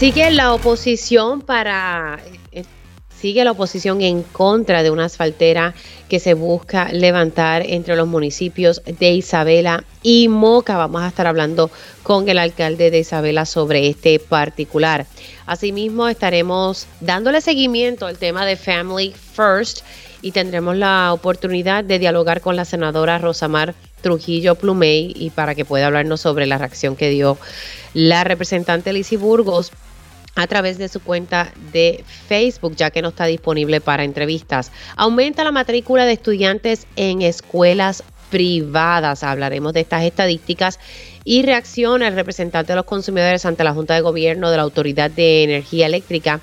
Sigue la oposición para eh, sigue la oposición en contra de una asfaltera que se busca levantar entre los municipios de Isabela y Moca. Vamos a estar hablando con el alcalde de Isabela sobre este particular. Asimismo, estaremos dándole seguimiento al tema de Family First y tendremos la oportunidad de dialogar con la senadora Rosamar Trujillo Plumey y para que pueda hablarnos sobre la reacción que dio la representante Lizzie Burgos a través de su cuenta de Facebook, ya que no está disponible para entrevistas. Aumenta la matrícula de estudiantes en escuelas privadas. Hablaremos de estas estadísticas y reacciona el representante de los consumidores ante la Junta de Gobierno de la Autoridad de Energía Eléctrica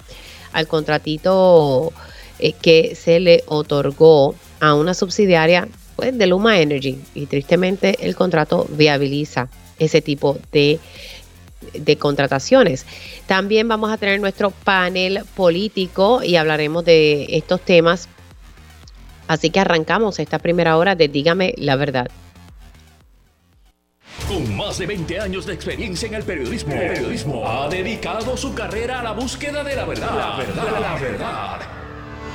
al contratito eh, que se le otorgó a una subsidiaria pues, de Luma Energy y tristemente el contrato viabiliza ese tipo de de contrataciones. También vamos a tener nuestro panel político y hablaremos de estos temas. Así que arrancamos esta primera hora de Dígame la verdad. Con más de 20 años de experiencia en el periodismo, ha dedicado su carrera a la búsqueda de la verdad. La verdad, la verdad.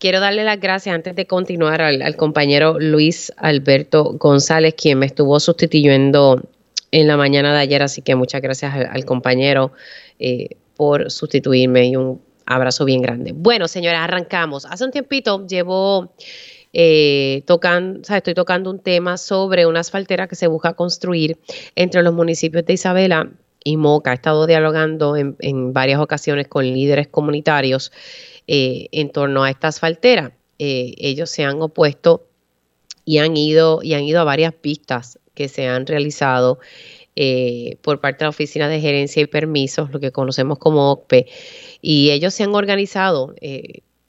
Quiero darle las gracias antes de continuar al, compañero Luis Alberto González, quien me estuvo sustituyendo en la mañana de ayer, así que muchas gracias al, compañero eh, por sustituirme y un abrazo bien grande. Bueno, señores, arrancamos. Hace un tiempito llevo eh, tocan, estoy tocando un tema sobre una asfaltera que se busca construir entre los municipios de Isabela y Moca. He estado dialogando en, varias ocasiones con líderes comunitarios eh, en torno a esta asfaltera. Eh, ellos se han opuesto y han ido y han ido a varias pistas que se han realizado por parte de la Oficina de Gerencia y Permisos, lo que conocemos como OCPE, y ellos se han organizado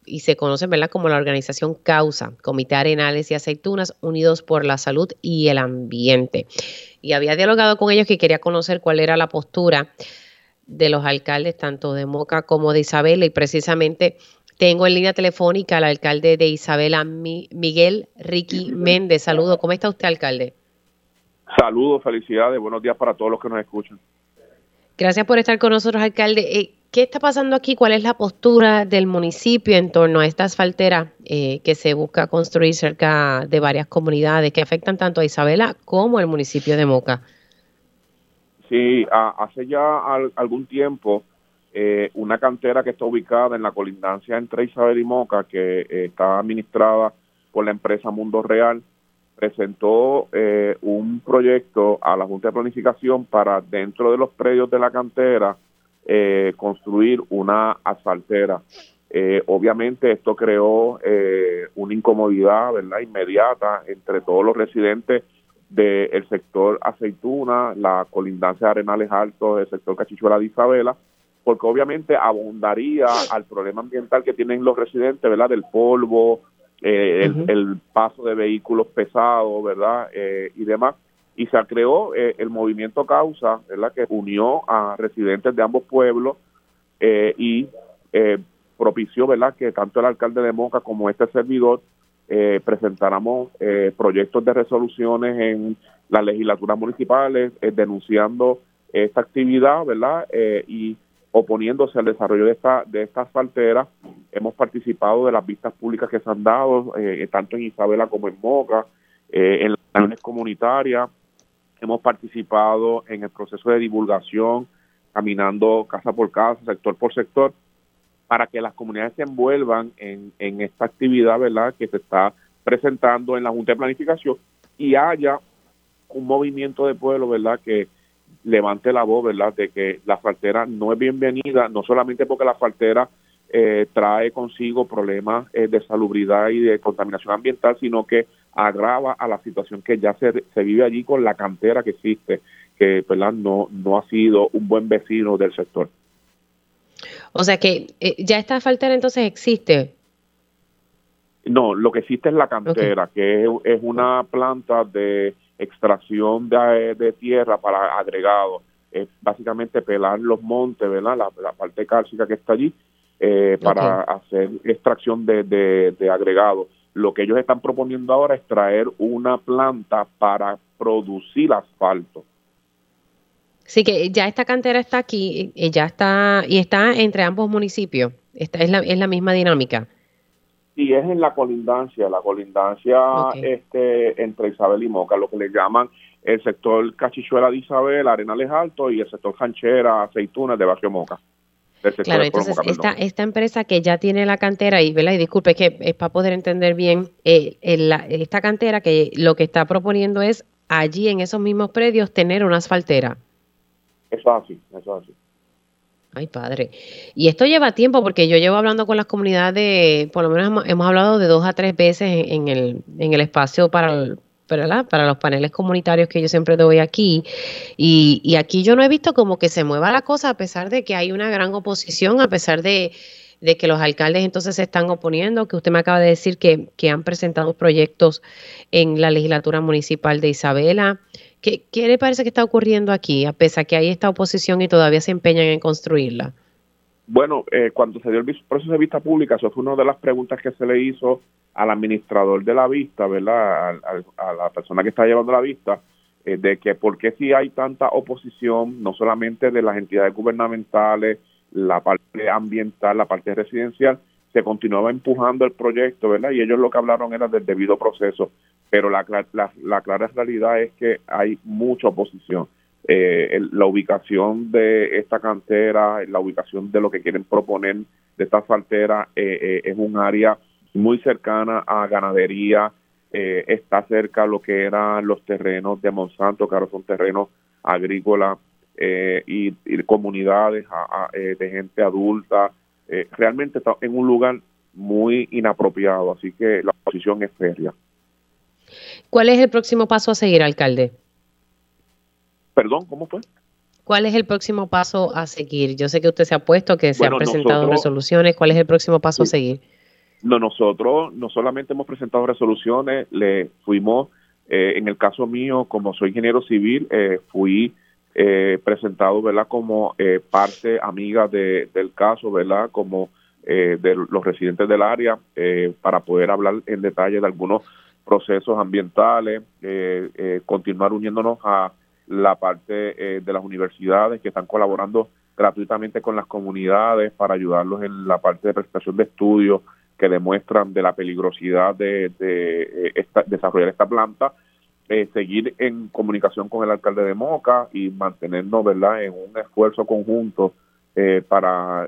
y se conocen ¿verdad? como la organización Causa, Comité Arenales y Aceitunas Unidos por la Salud y el Ambiente. Y había dialogado con ellos que quería conocer cuál era la postura de los alcaldes tanto de Moca como de Isabela y precisamente tengo en línea telefónica al alcalde de Isabela, Miguel Ricky Méndez. Saludos, ¿cómo está usted, alcalde? Saludos, felicidades, buenos días para todos los que nos escuchan. Gracias por estar con nosotros, alcalde. Eh, ¿Qué está pasando aquí? ¿Cuál es la postura del municipio en torno a esta asfaltera eh, que se busca construir cerca de varias comunidades que afectan tanto a Isabela como al municipio de Moca? Sí, hace ya algún tiempo eh, una cantera que está ubicada en la colindancia entre Isabela y Moca, que eh, está administrada por la empresa Mundo Real, presentó un proyecto a la Junta de Planificación para dentro de los predios de la cantera eh, construir una asfaltera. Eh, obviamente esto creó eh, una incomodidad verdad inmediata entre todos los residentes del sector aceituna, la colindancia de Arenales Altos, el sector Cachichuela de Isabela, porque obviamente abundaría al problema ambiental que tienen los residentes, ¿verdad? Del polvo, el, el, paso de vehículos pesados, ¿verdad? y demás y se creó eh, el movimiento Causa, ¿verdad? que unió a residentes de ambos pueblos eh, y eh, propició ¿verdad? que tanto el alcalde de Moca como este servidor presentáramos proyectos de resoluciones en las legislaturas municipales denunciando esta actividad ¿verdad? y oponiéndose al desarrollo de esta de esta asfaltera. Hemos participado de las vistas públicas que se han dado, tanto en Isabela como en Moca, en las reuniones comunitarias, hemos participado en el proceso de divulgación, caminando casa por casa, sector por sector, para que las comunidades se envuelvan en, esta actividad, ¿verdad?, que se está presentando en la Junta de Planificación y haya un movimiento de pueblo, ¿verdad?, que levante la voz, ¿verdad?, de que la faltera no es bienvenida, no solamente porque la faltera eh, trae consigo problemas eh, de salubridad y de contaminación ambiental, sino que agrava a la situación que ya se, se vive allí con la cantera que existe, que No, no ha sido un buen vecino del sector. O sea que eh, ya esta faltera entonces existe. No, lo que existe es la cantera, que es, una planta de extracción de, de tierra para agregado. Es básicamente pelar los montes, ¿verdad? La, parte cálcica que está allí eh, para hacer extracción de, de, de agregado. Lo que ellos están proponiendo ahora es traer una planta para producir asfalto. Sí, que ya esta cantera está aquí, ya está, y está entre ambos municipios. Esta es la, es la misma dinámica. Sí, es en la colindancia, la colindancia este, entre Isabel y Moca, lo que le llaman el sector Cachichuela de Isabel, Arenales Alto y el sector Canchera, Aceitunas de Barrio Moca. Claro, entonces esta, esta empresa que ya tiene la cantera, y, ¿verdad? y disculpe, es que es para poder entender bien, eh, esta cantera que lo que está proponiendo es allí en esos mismos predios tener una asfaltera. Eso es así, eso es así. Ay, padre. Y esto lleva tiempo porque yo llevo hablando con las comunidades, por lo menos hemos, hablado de dos a tres veces en, el, en el espacio para, para los paneles comunitarios que yo siempre doy aquí. Y, y aquí yo no he visto como que se mueva la cosa a pesar de que hay una gran oposición, a pesar de, de que los alcaldes entonces se están oponiendo, que usted me acaba de decir que, que han presentado proyectos en la legislatura municipal de Isabela. ¿Qué, le parece que está ocurriendo aquí, a pesar que hay esta oposición y todavía se empeñan en construirla? Bueno, eh, cuando se dio el proceso de vista pública, eso fue una de las preguntas que se le hizo al administrador de la vista, ¿verdad? A, la persona que está llevando la vista, eh, de que por qué si hay tanta oposición, no solamente de las entidades gubernamentales, la parte ambiental, la parte residencial, se continuaba empujando el proyecto, ¿verdad? Y ellos lo que hablaron era del debido proceso pero la, la, clara realidad es que hay mucha oposición. Eh, la ubicación de esta cantera, la ubicación de lo que quieren proponer de esta faltera eh, eh, es un área muy cercana a ganadería, está cerca lo que eran los terrenos de Monsanto, que ahora son terrenos agrícolas y, comunidades de gente adulta. Realmente está en un lugar muy inapropiado, así que la oposición es férrea. ¿Cuál es el próximo paso a seguir, alcalde? Perdón, ¿cómo fue? ¿Cuál es el próximo paso a seguir? Yo sé que usted se ha puesto, que se han presentado resoluciones. ¿Cuál es el próximo paso a seguir? No, nosotros no solamente hemos presentado resoluciones, le fuimos, eh, en el caso mío, como soy ingeniero civil, eh, fui eh, presentado, ¿verdad? Como parte amiga de, del caso, ¿verdad? Como de los residentes del área, para poder hablar en detalle de algunos procesos ambientales, eh, eh, continuar uniéndonos a la parte eh, de las universidades que están colaborando gratuitamente con las comunidades para ayudarlos en la parte de prestación de estudios que demuestran de la peligrosidad de, desarrollar esta planta, seguir en comunicación con el alcalde de Moca y mantenernos verdad en un esfuerzo conjunto para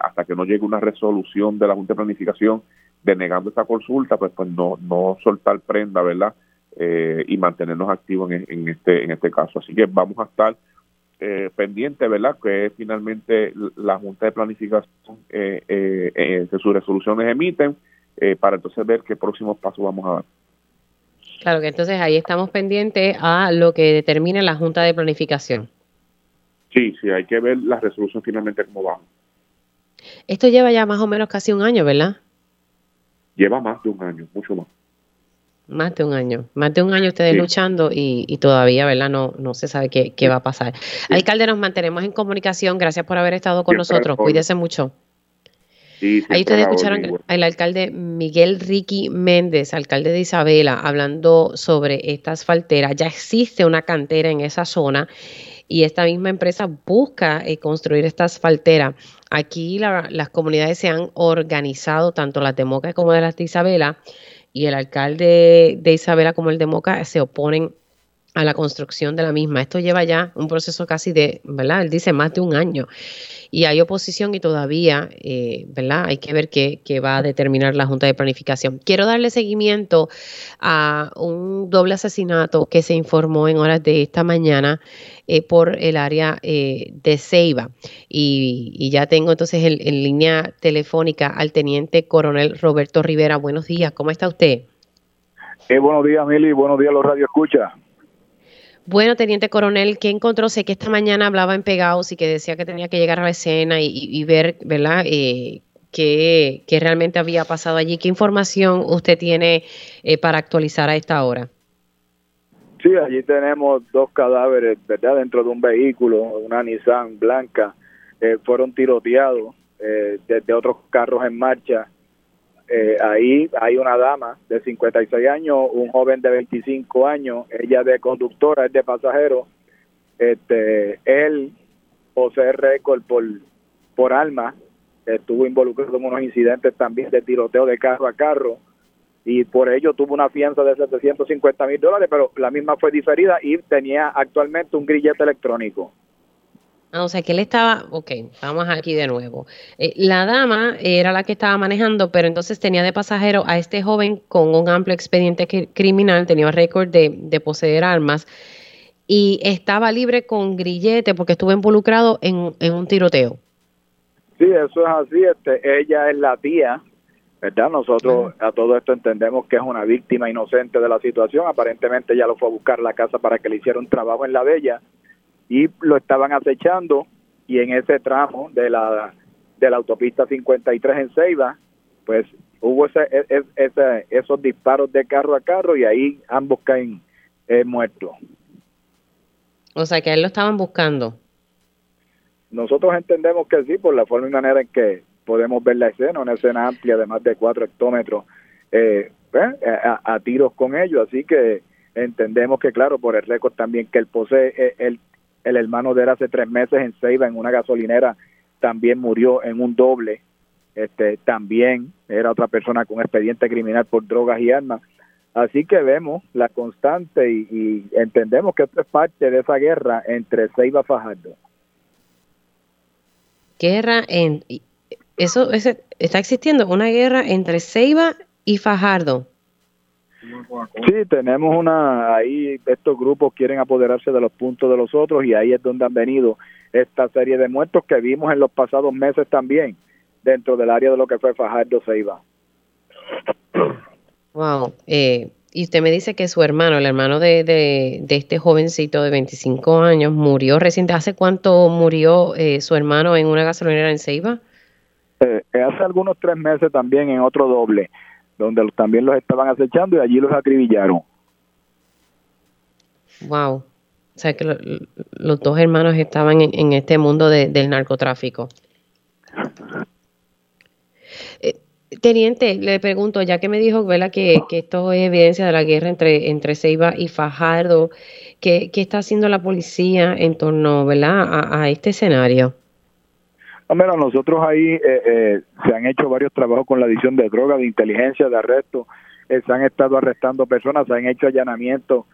hasta que no llegue una resolución de la Junta de Planificación denegando esta consulta, pues, pues no, no soltar prenda, ¿verdad? Eh, y mantenernos activos en, este, en este caso. Así que vamos a estar eh, pendientes, ¿verdad? Que finalmente la Junta de Planificación, eh, eh, que sus resoluciones emiten, para entonces ver qué próximos pasos vamos a dar. Claro que entonces ahí estamos pendientes a lo que determine la Junta de Planificación. Sí, sí, hay que ver la resolución finalmente cómo va. Esto lleva ya más o menos casi un año, ¿verdad? lleva más de un año, mucho más. Más de un año, más de un año ustedes luchando y, todavía, ¿verdad? No, no se sabe qué, va a pasar. Alcalde, nos mantenemos en comunicación. Gracias por haber estado con nosotros. Cuídese mucho. Ahí ustedes escucharon al alcalde Miguel Ricky Méndez, alcalde de Isabela, hablando sobre esta asfaltera. Ya existe una cantera en esa zona y esta misma empresa busca eh, construir esta asfaltera. Aquí las comunidades se han organizado, tanto las de Moca como de las de Isabela, y el alcalde de Isabela como el de Moca se oponen a la construcción de la misma. Esto lleva ya un proceso casi de, ¿verdad? Él dice más de un año y hay oposición y todavía, eh, ¿verdad? Hay que ver qué, va a determinar la Junta de Planificación. Quiero darle seguimiento a un doble asesinato que se informó en horas de esta mañana eh, por el área eh, de Ceiba. Y, ya tengo entonces en, en línea telefónica al teniente coronel Roberto Rivera. Buenos días, ¿cómo está usted? buenos días, Mili. Buenos días, los Radio Escucha. Bueno, teniente coronel, ¿qué encontró? Sé que esta mañana hablaba en Pegados y que decía que tenía que llegar a la escena y, ver, ¿verdad? Eh, qué, realmente había pasado allí. ¿Qué información usted tiene eh, para actualizar a esta hora? Sí, allí tenemos dos cadáveres, ¿verdad? Dentro de un vehículo, una Nissan blanca, eh, fueron tiroteados eh, desde otros carros en marcha. Eh, ahí hay una dama de 56 años, un joven de 25 años, ella de conductora, es de pasajero. Este, él posee récord por, por alma, estuvo involucrado en unos incidentes también de tiroteo de carro a carro y por ello tuvo una fianza de 750 mil dólares, pero la misma fue diferida y tenía actualmente un grillete electrónico. Ah, o sea que él estaba, ok, vamos aquí de nuevo. Eh, la dama era la que estaba manejando, pero entonces tenía de pasajero a este joven con un amplio expediente criminal, tenía récord de, de poseer armas y estaba libre con grillete porque estuvo involucrado en, en un tiroteo. Sí, eso es así. Este, ella es la tía ¿verdad? Nosotros a todo esto entendemos que es una víctima inocente de la situación. Aparentemente ya lo fue a buscar a la casa para que le hiciera un trabajo en la bella y lo estaban acechando y en ese tramo de la de la autopista 53 en Ceiba, pues hubo ese, e, e, ese, esos disparos de carro a carro y ahí ambos caen eh, muertos. O sea que él lo estaban buscando. Nosotros entendemos que sí, por la forma y manera en que podemos ver la escena, una escena amplia de más de cuatro hectómetros eh, pues, a, tiros con ellos, así que entendemos que claro, por el récord también que él posee, eh, el, hermano de él hace tres meses en Ceiba, en una gasolinera, también murió en un doble, este también era otra persona con expediente criminal por drogas y armas, así que vemos la constante y, entendemos que esto es parte de esa guerra entre Ceiba y Fajardo. Guerra en, eso está existiendo una guerra entre Ceiba y Fajardo. Sí, tenemos una, ahí estos grupos quieren apoderarse de los puntos de los otros y ahí es donde han venido esta serie de muertos que vimos en los pasados meses también dentro del área de lo que fue Fajardo Ceiba. Wow. Eh, y usted me dice que su hermano, el hermano de, de, este jovencito de 25 años, murió reciente. ¿Hace cuánto murió eh, su hermano en una gasolinera en Ceiba? Eh, hace algunos tres meses también en otro doble, donde también los estaban acechando y allí los acribillaron. Wow. O sea que los dos hermanos estaban en, este mundo del narcotráfico. Eh, teniente, le pregunto, ya que me dijo ¿verdad? Que, esto es evidencia de la guerra entre, entre Ceiba y Fajardo, ¿qué, está haciendo la policía en torno ¿verdad? a este escenario? No, nosotros ahí eh, eh, se han hecho varios trabajos con la adición de droga, de inteligencia, de arresto, eh, se han estado arrestando personas, se han hecho allanamientos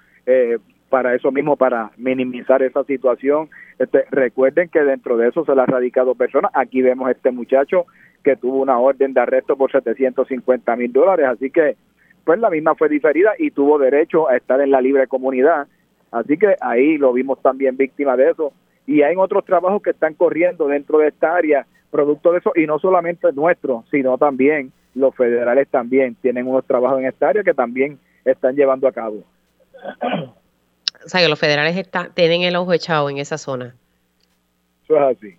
para eso mismo, para minimizar esa situación. Este, recuerden que dentro de eso se le ha radicado personas. Aquí vemos este muchacho que tuvo una orden de arresto por 750 mil dólares, así que pues la misma fue diferida y tuvo derecho a estar en la libre comunidad. Así que ahí lo vimos también víctima de eso y hay otros trabajos que están corriendo dentro de esta área producto de eso y no solamente nuestro sino también los federales también tienen unos trabajos en esta área que también están llevando a cabo. O sea que los federales está, tienen el ojo echado en esa zona. Eso es así.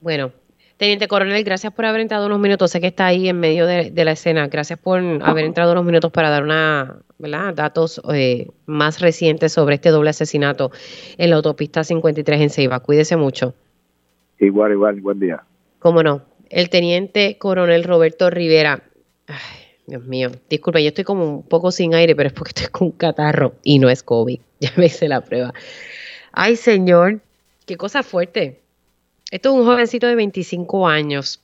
Bueno, Teniente Coronel, gracias por haber entrado unos minutos. Sé que está ahí en medio de, la escena. Gracias por haber entrado unos minutos para dar una, ¿verdad? datos eh, más recientes sobre este doble asesinato en la autopista 53 en Ceiba. Cuídese mucho. Igual, igual, buen día. Cómo no. El Teniente Coronel Roberto Rivera. Ay, Dios mío, disculpe, yo estoy como un poco sin aire, pero es porque estoy con un catarro y no es COVID. Ya me hice la prueba. Ay, señor, qué cosa fuerte. Esto es un jovencito de 25 años.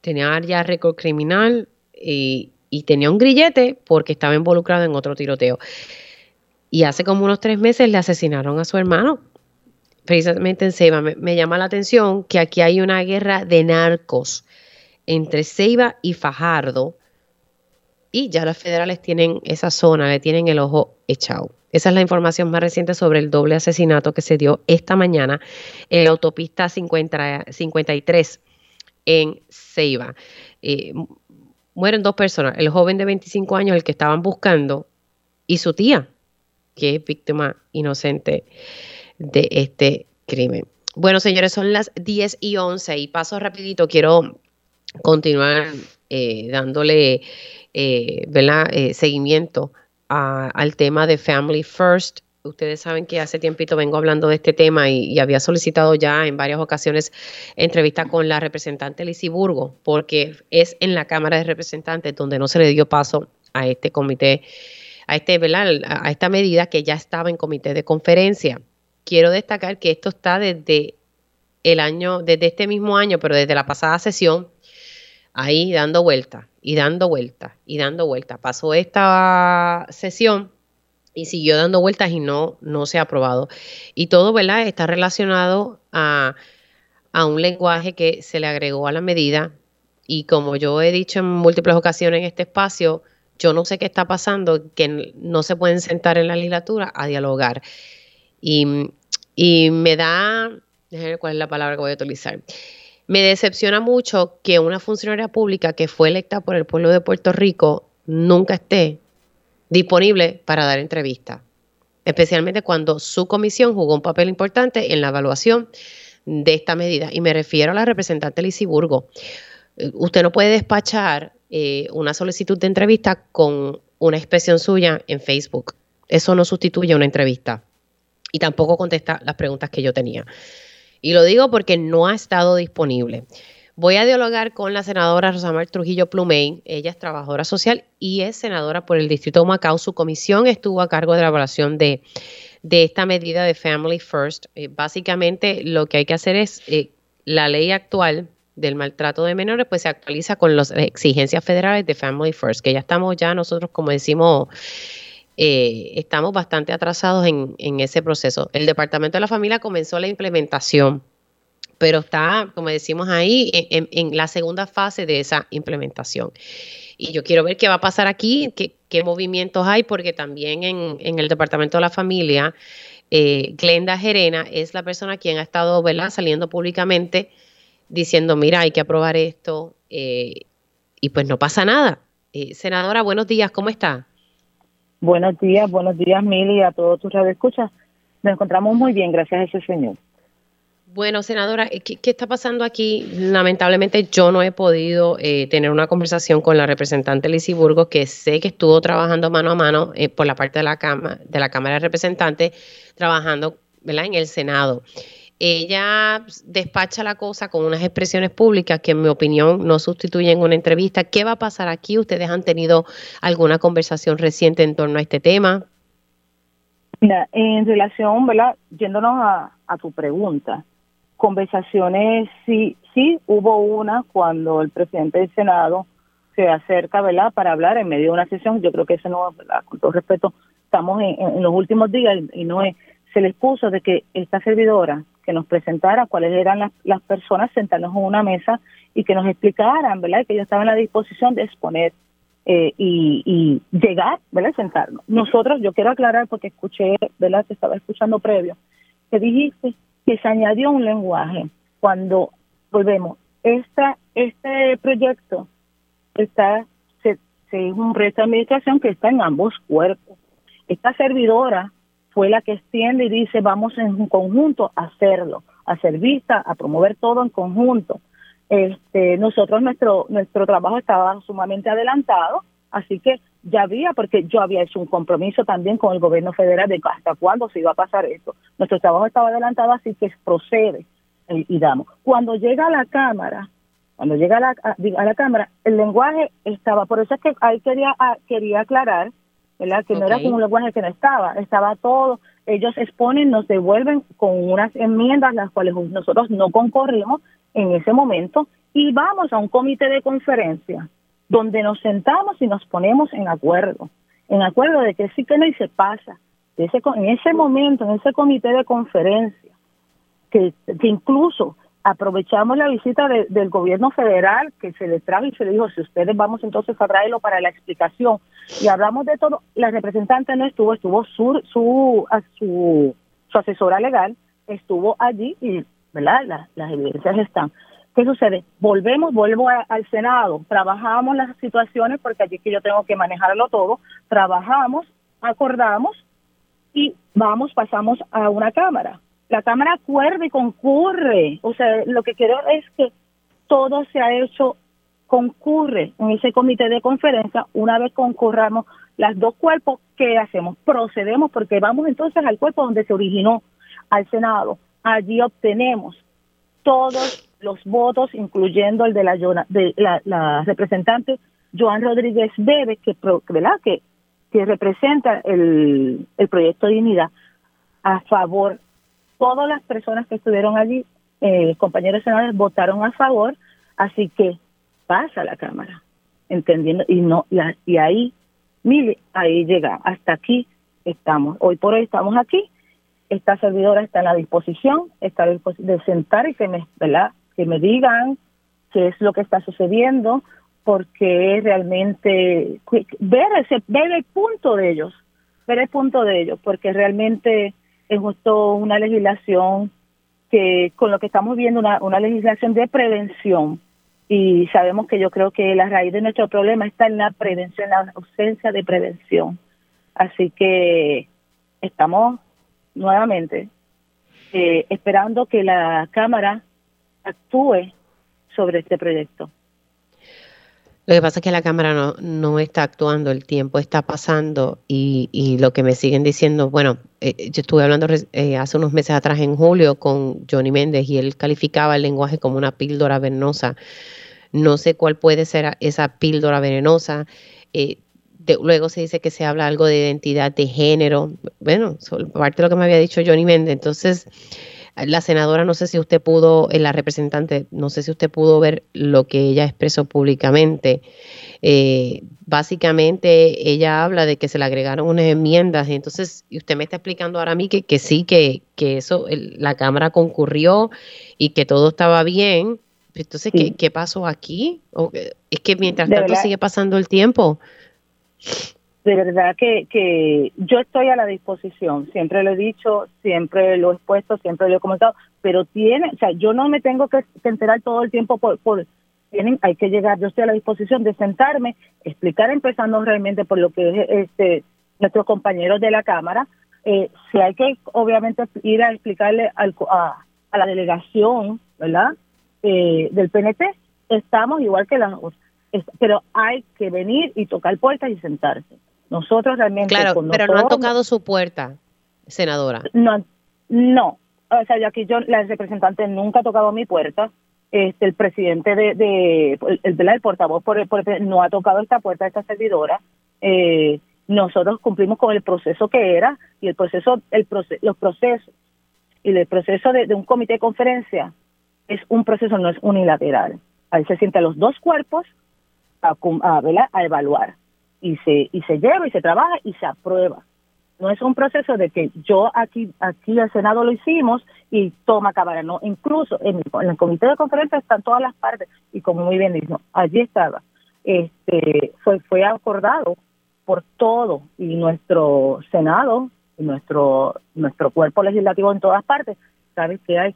Tenía ya récord criminal y, tenía un grillete porque estaba involucrado en otro tiroteo. Y hace como unos tres meses le asesinaron a su hermano, precisamente en Ceiba. Me, llama la atención que aquí hay una guerra de narcos entre Ceiba y Fajardo. Y ya los federales tienen esa zona, le tienen el ojo echado. Esa es la información más reciente sobre el doble asesinato que se dio esta mañana en la autopista 53 en Ceiba. Eh, mueren dos personas, el joven de 25 años, el que estaban buscando, y su tía, que es víctima inocente de este crimen. Bueno, señores, son las 10 y 11 y paso rapidito, quiero continuar eh, dándole eh, eh, seguimiento al tema de Family First. Ustedes saben que hace tiempito vengo hablando de este tema y, había solicitado ya en varias ocasiones entrevista con la representante Lizy Burgo, porque es en la Cámara de Representantes donde no se le dio paso a este comité, a, este, a esta medida que ya estaba en comité de conferencia. Quiero destacar que esto está desde el año, desde este mismo año, pero desde la pasada sesión, ahí dando vuelta y dando vueltas y dando vueltas. Pasó esta sesión y siguió dando vueltas y no, no se ha aprobado. Y todo, ¿verdad? Está relacionado a, a un lenguaje que se le agregó a la medida. Y como yo he dicho en múltiples ocasiones en este espacio, yo no sé qué está pasando, que no se pueden sentar en la legislatura a dialogar. Y, y me da, déjenme cuál es la palabra que voy a utilizar. Me decepciona mucho que una funcionaria pública que fue electa por el pueblo de Puerto Rico nunca esté disponible para dar entrevista, especialmente cuando su comisión jugó un papel importante en la evaluación de esta medida. Y me refiero a la representante Burgo. Eh, usted no puede despachar eh, una solicitud de entrevista con una expresión suya en Facebook. Eso no sustituye una entrevista. Y tampoco contesta las preguntas que yo tenía. Y lo digo porque no ha estado disponible. Voy a dialogar con la senadora Rosamar Trujillo Plumey. Ella es trabajadora social y es senadora por el distrito de Macao. Su comisión estuvo a cargo de la evaluación de, esta medida de Family First. Eh, básicamente lo que hay que hacer es eh, la ley actual del maltrato de menores, pues se actualiza con las exigencias federales de Family First, que ya estamos ya nosotros, como decimos, eh, estamos bastante atrasados en, ese proceso. El Departamento de la Familia comenzó la implementación, pero está, como decimos ahí, en, la segunda fase de esa implementación. Y yo quiero ver qué va a pasar aquí, qué, movimientos hay, porque también en, el Departamento de la Familia, eh, Glenda Gerena es la persona quien ha estado saliendo públicamente diciendo, mira, hay que aprobar esto, eh, y pues no pasa nada. senadora, buenos días, ¿cómo está? Buenos días, buenos días, Mili, a todos tus escucha. Nos encontramos muy bien, gracias a ese señor. Bueno, senadora, eh, ¿qué, está pasando aquí? Lamentablemente yo no he podido eh, tener una conversación con la representante Lizy Burgos, que sé que estuvo trabajando mano a mano eh, por la parte de la, Cámara, de la Cámara de Representantes, trabajando ¿verdad? en el Senado ella despacha la cosa con unas expresiones públicas que en mi opinión no sustituyen una entrevista. ¿Qué va a pasar aquí? ¿Ustedes han tenido alguna conversación reciente en torno a este tema? En relación, ¿verdad? Yéndonos a, tu pregunta, conversaciones sí, sí hubo una cuando el presidente del Senado se acerca, ¿verdad? Para hablar en medio de una sesión. Yo creo que eso no, ¿verdad? Con todo respeto, estamos en, los últimos días y no es, se les puso de que esta servidora que nos presentara cuáles eran las, las personas, sentarnos en una mesa y que nos explicaran, ¿verdad? Que ellos estaban a la disposición de exponer eh, y, y, llegar, ¿verdad? Sentarnos. Nosotros, yo quiero aclarar porque escuché, ¿verdad? Que estaba escuchando previo, que dijiste que se añadió un lenguaje. Cuando volvemos, esta, este proyecto está, se, se es un resto de administración que está en ambos cuerpos. Esta servidora fue la que extiende y dice vamos en un conjunto a hacerlo, a hacer vista, a promover todo en conjunto. Este, nosotros nuestro nuestro trabajo estaba sumamente adelantado, así que ya había, porque yo había hecho un compromiso también con el gobierno federal de hasta cuándo se iba a pasar esto. Nuestro trabajo estaba adelantado, así que procede y, damos. Cuando llega a la Cámara, cuando llega a la, a, la Cámara, el lenguaje estaba, por eso es que ahí quería, quería aclarar ¿verdad? Que no era como un lenguaje que no estaba, estaba todo. Ellos exponen, nos devuelven con unas enmiendas las cuales nosotros no concurrimos en ese momento y vamos a un comité de conferencia donde nos sentamos y nos ponemos en acuerdo, en acuerdo de que sí que no y se pasa. ese, en ese momento, en ese comité de conferencia, que, que incluso aprovechamos la visita del gobierno federal que se le trajo y se le dijo, si ustedes vamos entonces a traerlo para la explicación. Y hablamos de todo, la representante no estuvo, estuvo su, su, su, su asesora legal, estuvo allí y, ¿verdad? las evidencias están. ¿Qué sucede? Volvemos, vuelvo al Senado, trabajamos las situaciones, porque allí que yo tengo que manejarlo todo, trabajamos, acordamos y vamos, pasamos a una cámara. La cámara acuerda y concurre. O sea, lo que quiero es que todo se ha hecho, concurre en ese comité de conferencia. Una vez concurramos las dos cuerpos, ¿qué hacemos? Procedemos porque vamos entonces al cuerpo donde se originó, al Senado. Allí obtenemos todos los votos, incluyendo el de la, de la, representante Joan Rodríguez Bebe, que, ¿verdad? que, representa el, el proyecto de dignidad a favor. Todas las personas que estuvieron allí, eh, compañeros senadores, votaron a favor, así que pasa la Cámara, entendiendo, y no y, ahí, mire, ahí llega, hasta aquí estamos. Hoy por hoy estamos aquí, esta servidora está en la disposición, está de sentar y que me, ¿verdad? que me digan qué es lo que está sucediendo, porque realmente ver ese ver el punto de ellos, ver el punto de ellos, porque realmente es justo una legislación que con lo que estamos viendo una, una legislación de prevención y sabemos que yo creo que la raíz de nuestro problema está en la prevención, en la ausencia de prevención. Así que estamos nuevamente eh, esperando que la Cámara actúe sobre este proyecto. Lo que pasa es que la Cámara no, no está actuando, el tiempo está pasando y, y lo que me siguen diciendo, bueno, eh, yo estuve hablando eh, hace unos meses atrás en julio con Johnny Méndez y él calificaba el lenguaje como una píldora venenosa. No sé cuál puede ser esa píldora venenosa. Eh, luego se dice que se habla algo de identidad de género. Bueno, parte de lo que me había dicho Johnny Méndez. Entonces, la senadora, no sé si usted pudo, eh, la representante, no sé si usted pudo ver lo que ella expresó públicamente. Eh, básicamente ella habla de que se le agregaron unas enmiendas y entonces y usted me está explicando ahora a mí que, que sí, que, que eso, la Cámara concurrió y que todo estaba bien. Entonces, ¿qué, ¿qué, pasó aquí? es que mientras tanto sigue pasando el tiempo de verdad que, que yo estoy a la disposición, siempre lo he dicho, siempre lo he expuesto, siempre lo he comentado, pero tiene, o sea, yo no me tengo que, enterar todo el tiempo por, por tienen, hay que llegar, yo estoy a la disposición de sentarme, explicar empezando realmente por lo que es este nuestros compañeros de la Cámara, eh, si hay que obviamente ir a explicarle al, a, a la delegación, ¿verdad? Eh, del PNT, estamos igual que las pero hay que venir y tocar puertas y sentarse. Nosotros realmente... Claro, pero no han tocado su puerta, senadora. No, no. O sea, ya que yo, la representante nunca ha tocado mi puerta. Este, el presidente de, de el, el, portavoz por, no ha tocado esta puerta de esta servidora. Eh, nosotros cumplimos con el proceso que era y el proceso, el los procesos y el proceso de, un comité de conferencia es un proceso, no es unilateral. Ahí se sientan los dos cuerpos a, a, a evaluar y se y se lleva y se trabaja y se aprueba. No es un proceso de que yo aquí aquí el Senado lo hicimos y toma cámara, no, incluso en el, comité de conferencia están todas las partes y como muy bien dijo, allí estaba. Este fue fue acordado por todo y nuestro Senado y nuestro nuestro cuerpo legislativo en todas partes sabe que hay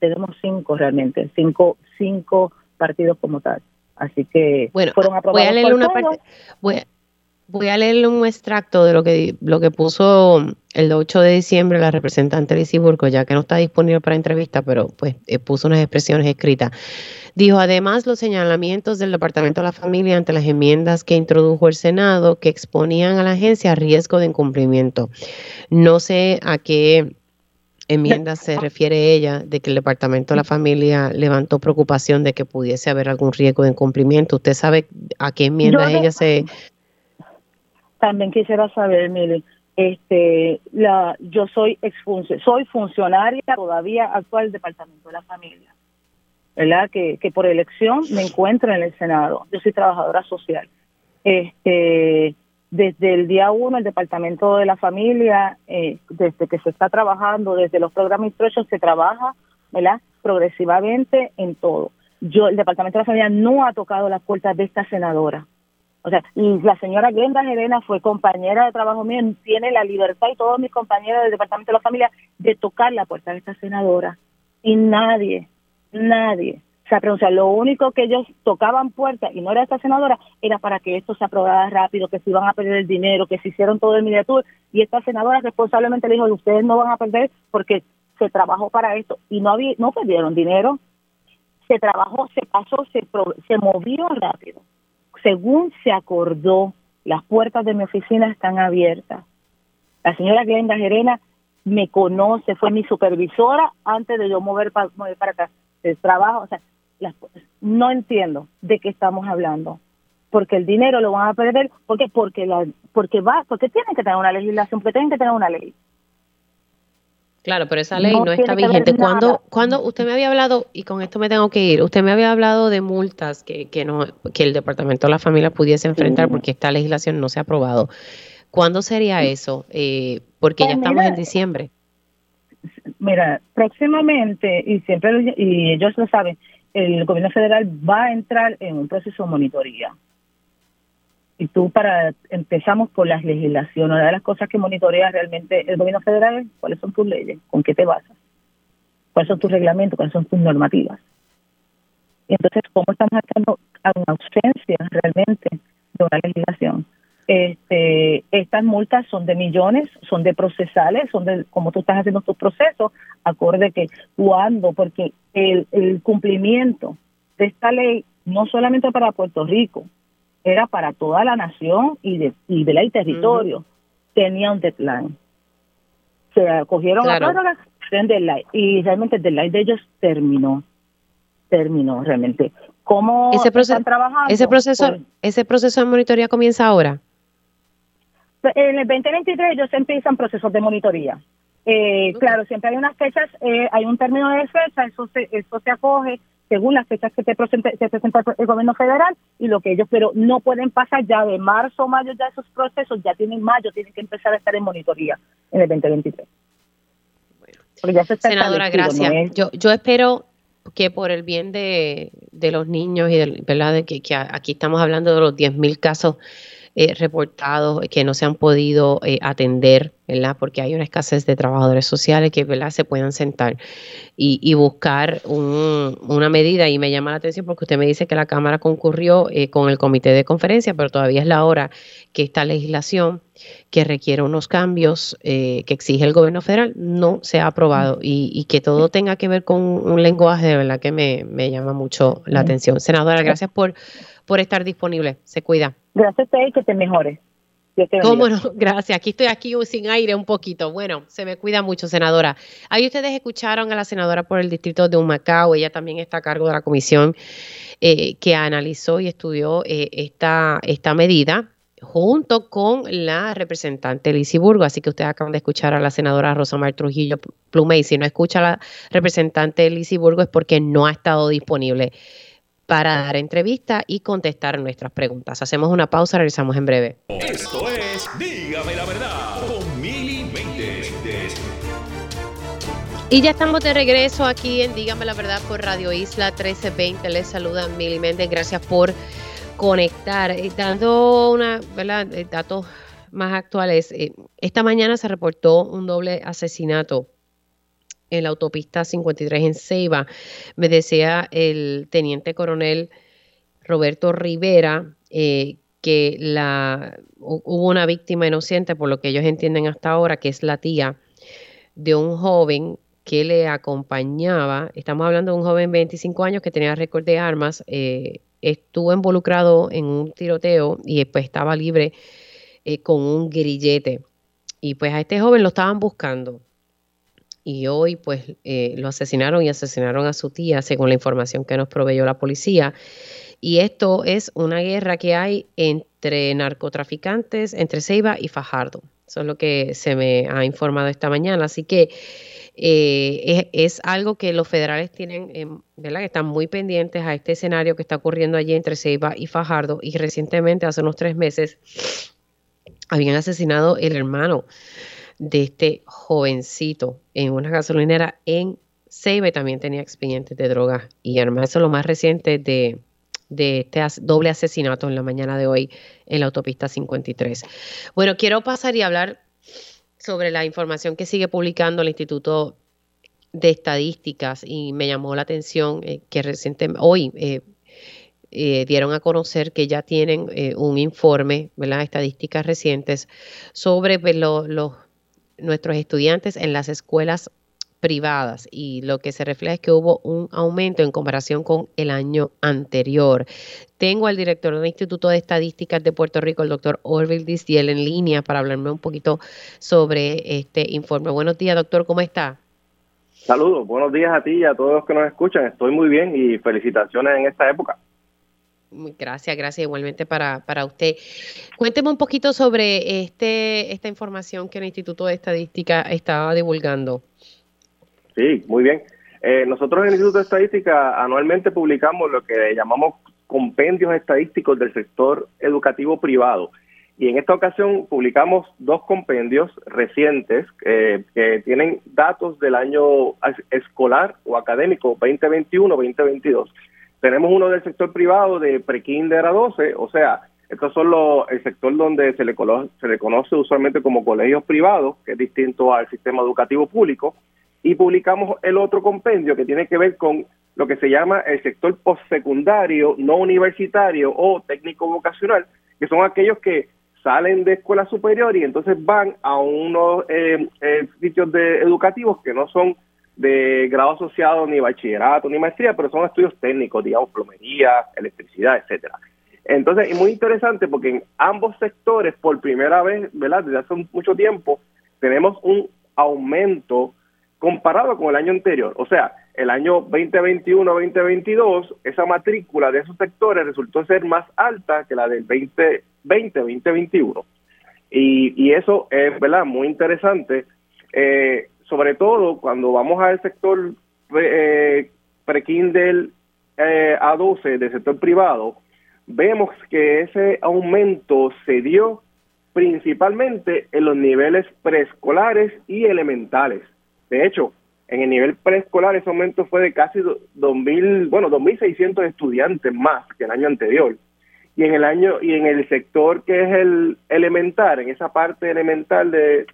tenemos cinco realmente, cinco cinco partidos como tal. Así que bueno, fueron aprobados. Voy a leer una parte, voy, a leerle un extracto de lo que lo que puso el 8 de diciembre la representante Lizy Burco, ya que no está disponible para entrevista, pero pues eh, puso unas expresiones escritas. Dijo, además, los señalamientos del Departamento de la Familia ante las enmiendas que introdujo el Senado que exponían a la agencia a riesgo de incumplimiento. No sé a qué enmienda se refiere ella de que el Departamento de la Familia levantó preocupación de que pudiese haber algún riesgo de incumplimiento. ¿Usted sabe a qué enmienda ella se...? También quisiera saber, mire, este, la, yo soy soy funcionaria todavía actual del Departamento de la Familia, ¿verdad? Que, que por elección me encuentro en el Senado. Yo soy trabajadora social. Este, desde el día uno, el Departamento de la Familia, eh, desde que se está trabajando, desde los programas instructions, se trabaja, ¿verdad? Progresivamente en todo. Yo, el Departamento de la Familia no ha tocado las puertas de esta senadora. O sea, la señora Glenda Gerena fue compañera de trabajo mío, tiene la libertad y todos mis compañeros del Departamento de la Familia de tocar la puerta de esta senadora. Y nadie, nadie O sea, lo único que ellos tocaban puertas y no era esta senadora era para que esto se aprobara rápido, que se iban a perder el dinero, que se hicieron todo el miniatur y esta senadora responsablemente le dijo, ustedes no van a perder porque se trabajó para esto y no había, no perdieron dinero, se trabajó, se pasó, se, se movió rápido. Según se acordó, las puertas de mi oficina están abiertas. La señora Glenda Gerena me conoce, fue mi supervisora antes de yo mover, para, mover para acá. El trabajo, o sea, no entiendo de qué estamos hablando. Porque el dinero lo van a perder, ¿por qué? Porque, la, porque, va, porque tienen que tener una legislación, porque tienen que tener una ley. Claro, pero esa ley no, está vigente. Cuando, cuando usted me había hablado, y con esto me tengo que ir, usted me había hablado de multas que, que, no, que el Departamento de la Familia pudiese enfrentar porque esta legislación no se ha aprobado. ¿Cuándo sería eso? Eh, porque ya pues estamos en diciembre. Mira, próximamente, y siempre, y ellos lo saben, el gobierno federal va a entrar en un proceso de monitoría y tú para empezamos por las legislaciones, una de las cosas que monitorea realmente el gobierno federal es cuáles son tus leyes, con qué te basas, cuáles son tus reglamentos, cuáles son tus normativas. Y entonces, ¿cómo estamos haciendo a una ausencia realmente de una legislación? Este, estas multas son de millones, son de procesales, son de como tú estás haciendo tus procesos, acorde que cuando, porque el, el cumplimiento de esta ley no solamente para Puerto Rico, era para toda la nación y de, y de la territorio. Tenía un deadline. Se acogieron claro. la deadline y realmente el deadline de ellos terminó. Terminó realmente. ¿Cómo ese proceso, están trabajando? Ese proceso, pues ese proceso de monitoría comienza ahora. En el 2023 ellos empiezan procesos de monitoría. Eh, Claro, siempre hay unas fechas, eh, hay un término de fecha, eso se, eso se acoge según las fechas que te presenta, el gobierno federal y lo que ellos, pero no pueden pasar ya de marzo o mayo ya esos procesos, ya tienen mayo, tienen que empezar a estar en monitoría en el 2023. Senadora, gracias. yo, yo espero que por el bien de, de los niños y del, ¿verdad? De que, que aquí estamos hablando de los 10.000 casos eh, reportados que no se han podido eh, atender, ¿verdad? Porque hay una escasez de trabajadores sociales que, ¿verdad? Se puedan sentar y, buscar una medida. Y me llama la atención porque usted me dice que la Cámara concurrió eh, con el comité de conferencia, pero todavía es la hora que esta legislación que requiere unos cambios que exige el gobierno federal no se ha aprobado y, que todo tenga que ver con un lenguaje de verdad que me, me llama mucho la atención. Senadora, gracias por por estar disponible. Se cuida. Gracias a y que te mejores. ¿Cómo no? Gracias. Aquí estoy aquí sin aire un poquito. Bueno, se me cuida mucho, senadora. Ahí ustedes escucharon a la senadora por el distrito de Humacao. Ella también está a cargo de la comisión eh, que analizó y estudió eh, esta, esta medida junto con la representante Lizy Burgo. Así que ustedes acaban de escuchar a la senadora Rosamar Trujillo Plumey. Si no escucha a la representante Lizy Burgo es porque no ha estado disponible para dar entrevista y contestar nuestras preguntas. Hacemos una pausa, regresamos en breve. Esto es Dígame la verdad con Mili Y ya estamos de regreso aquí en Dígame la verdad por Radio Isla 1320. Les saluda Mili Méndez. Gracias por conectar. Eh, dando una, ¿verdad? Eh, datos más actuales. Eh, esta mañana se reportó un doble asesinato en la autopista 53 en Ceiba. Me decía el teniente coronel Roberto Rivera eh, que la, hubo una víctima inocente, por lo que ellos entienden hasta ahora, que es la tía de un joven que le acompañaba. Estamos hablando de un joven de 25 años que tenía récord de armas, eh, estuvo involucrado en un tiroteo y después estaba libre eh, con un grillete. Y pues a este joven lo estaban buscando y hoy pues eh, lo asesinaron y asesinaron a su tía, según la información que nos proveyó la policía. Y esto es una guerra que hay entre narcotraficantes, entre Ceiba y Fajardo. Eso es lo que se me ha informado esta mañana. Así que eh, es, algo que los federales tienen, eh, ¿verdad? Que están muy pendientes a este escenario que está ocurriendo allí entre Ceiba y Fajardo. Y recientemente, hace unos tres meses, habían asesinado el hermano de este jovencito en una gasolinera en Ceiba también tenía expedientes de drogas y armas. Eso es lo más reciente de, este doble asesinato en la mañana de hoy en la autopista 53. Bueno, quiero pasar y hablar sobre la información que sigue publicando el Instituto de estadísticas y me llamó la atención eh, que recientemente, hoy eh, eh, dieron a conocer que ya tienen un informe, ¿verdad? Estadísticas recientes sobre pues, nuestros estudiantes en las escuelas privadas y lo que se refleja es que hubo un aumento en comparación con el año anterior. Tengo al director del Instituto de Estadísticas de Puerto Rico, el doctor Orville Distiel, en línea para hablarme un poquito sobre este informe. Buenos días, doctor, ¿cómo está? Saludos, buenos días a ti y a todos los que nos escuchan. Estoy muy bien y felicitaciones en esta época. Gracias, gracias igualmente para, para usted. Cuénteme un poquito sobre este esta información que el Instituto de Estadística estaba divulgando. Sí, muy bien. Eh, nosotros en el Instituto de Estadística anualmente publicamos lo que llamamos compendios estadísticos del sector educativo privado. Y en esta ocasión publicamos dos compendios recientes eh, que tienen datos del año escolar o académico 2021-2022. Tenemos uno del sector privado de prekinder a 12, o sea, estos son los, el sector donde se le, se le conoce usualmente como colegios privados, que es distinto al sistema educativo público, y publicamos el otro compendio que tiene que ver con lo que se llama el sector postsecundario, no universitario o técnico vocacional, que son aquellos que salen de escuela superior y entonces van a unos eh, sitios de, educativos que no son de grado asociado ni bachillerato ni maestría, pero son estudios técnicos, digamos, plomería, electricidad, etcétera. Entonces, es muy interesante porque en ambos sectores, por primera vez, ¿verdad? Desde hace mucho tiempo, tenemos un aumento comparado con el año anterior. O sea, el año 2021-2022, esa matrícula de esos sectores resultó ser más alta que la del 2020-2021. Y, y eso es, ¿verdad?, muy interesante, eh, sobre todo cuando vamos al sector eh, pre-Kindle eh, A12 del sector privado, vemos que ese aumento se dio principalmente en los niveles preescolares y elementales. De hecho, en el nivel preescolar ese aumento fue de casi 2.000, bueno, 2.600 estudiantes más que el año anterior. Y en el año y en el sector que es el elemental, en esa parte elemental de,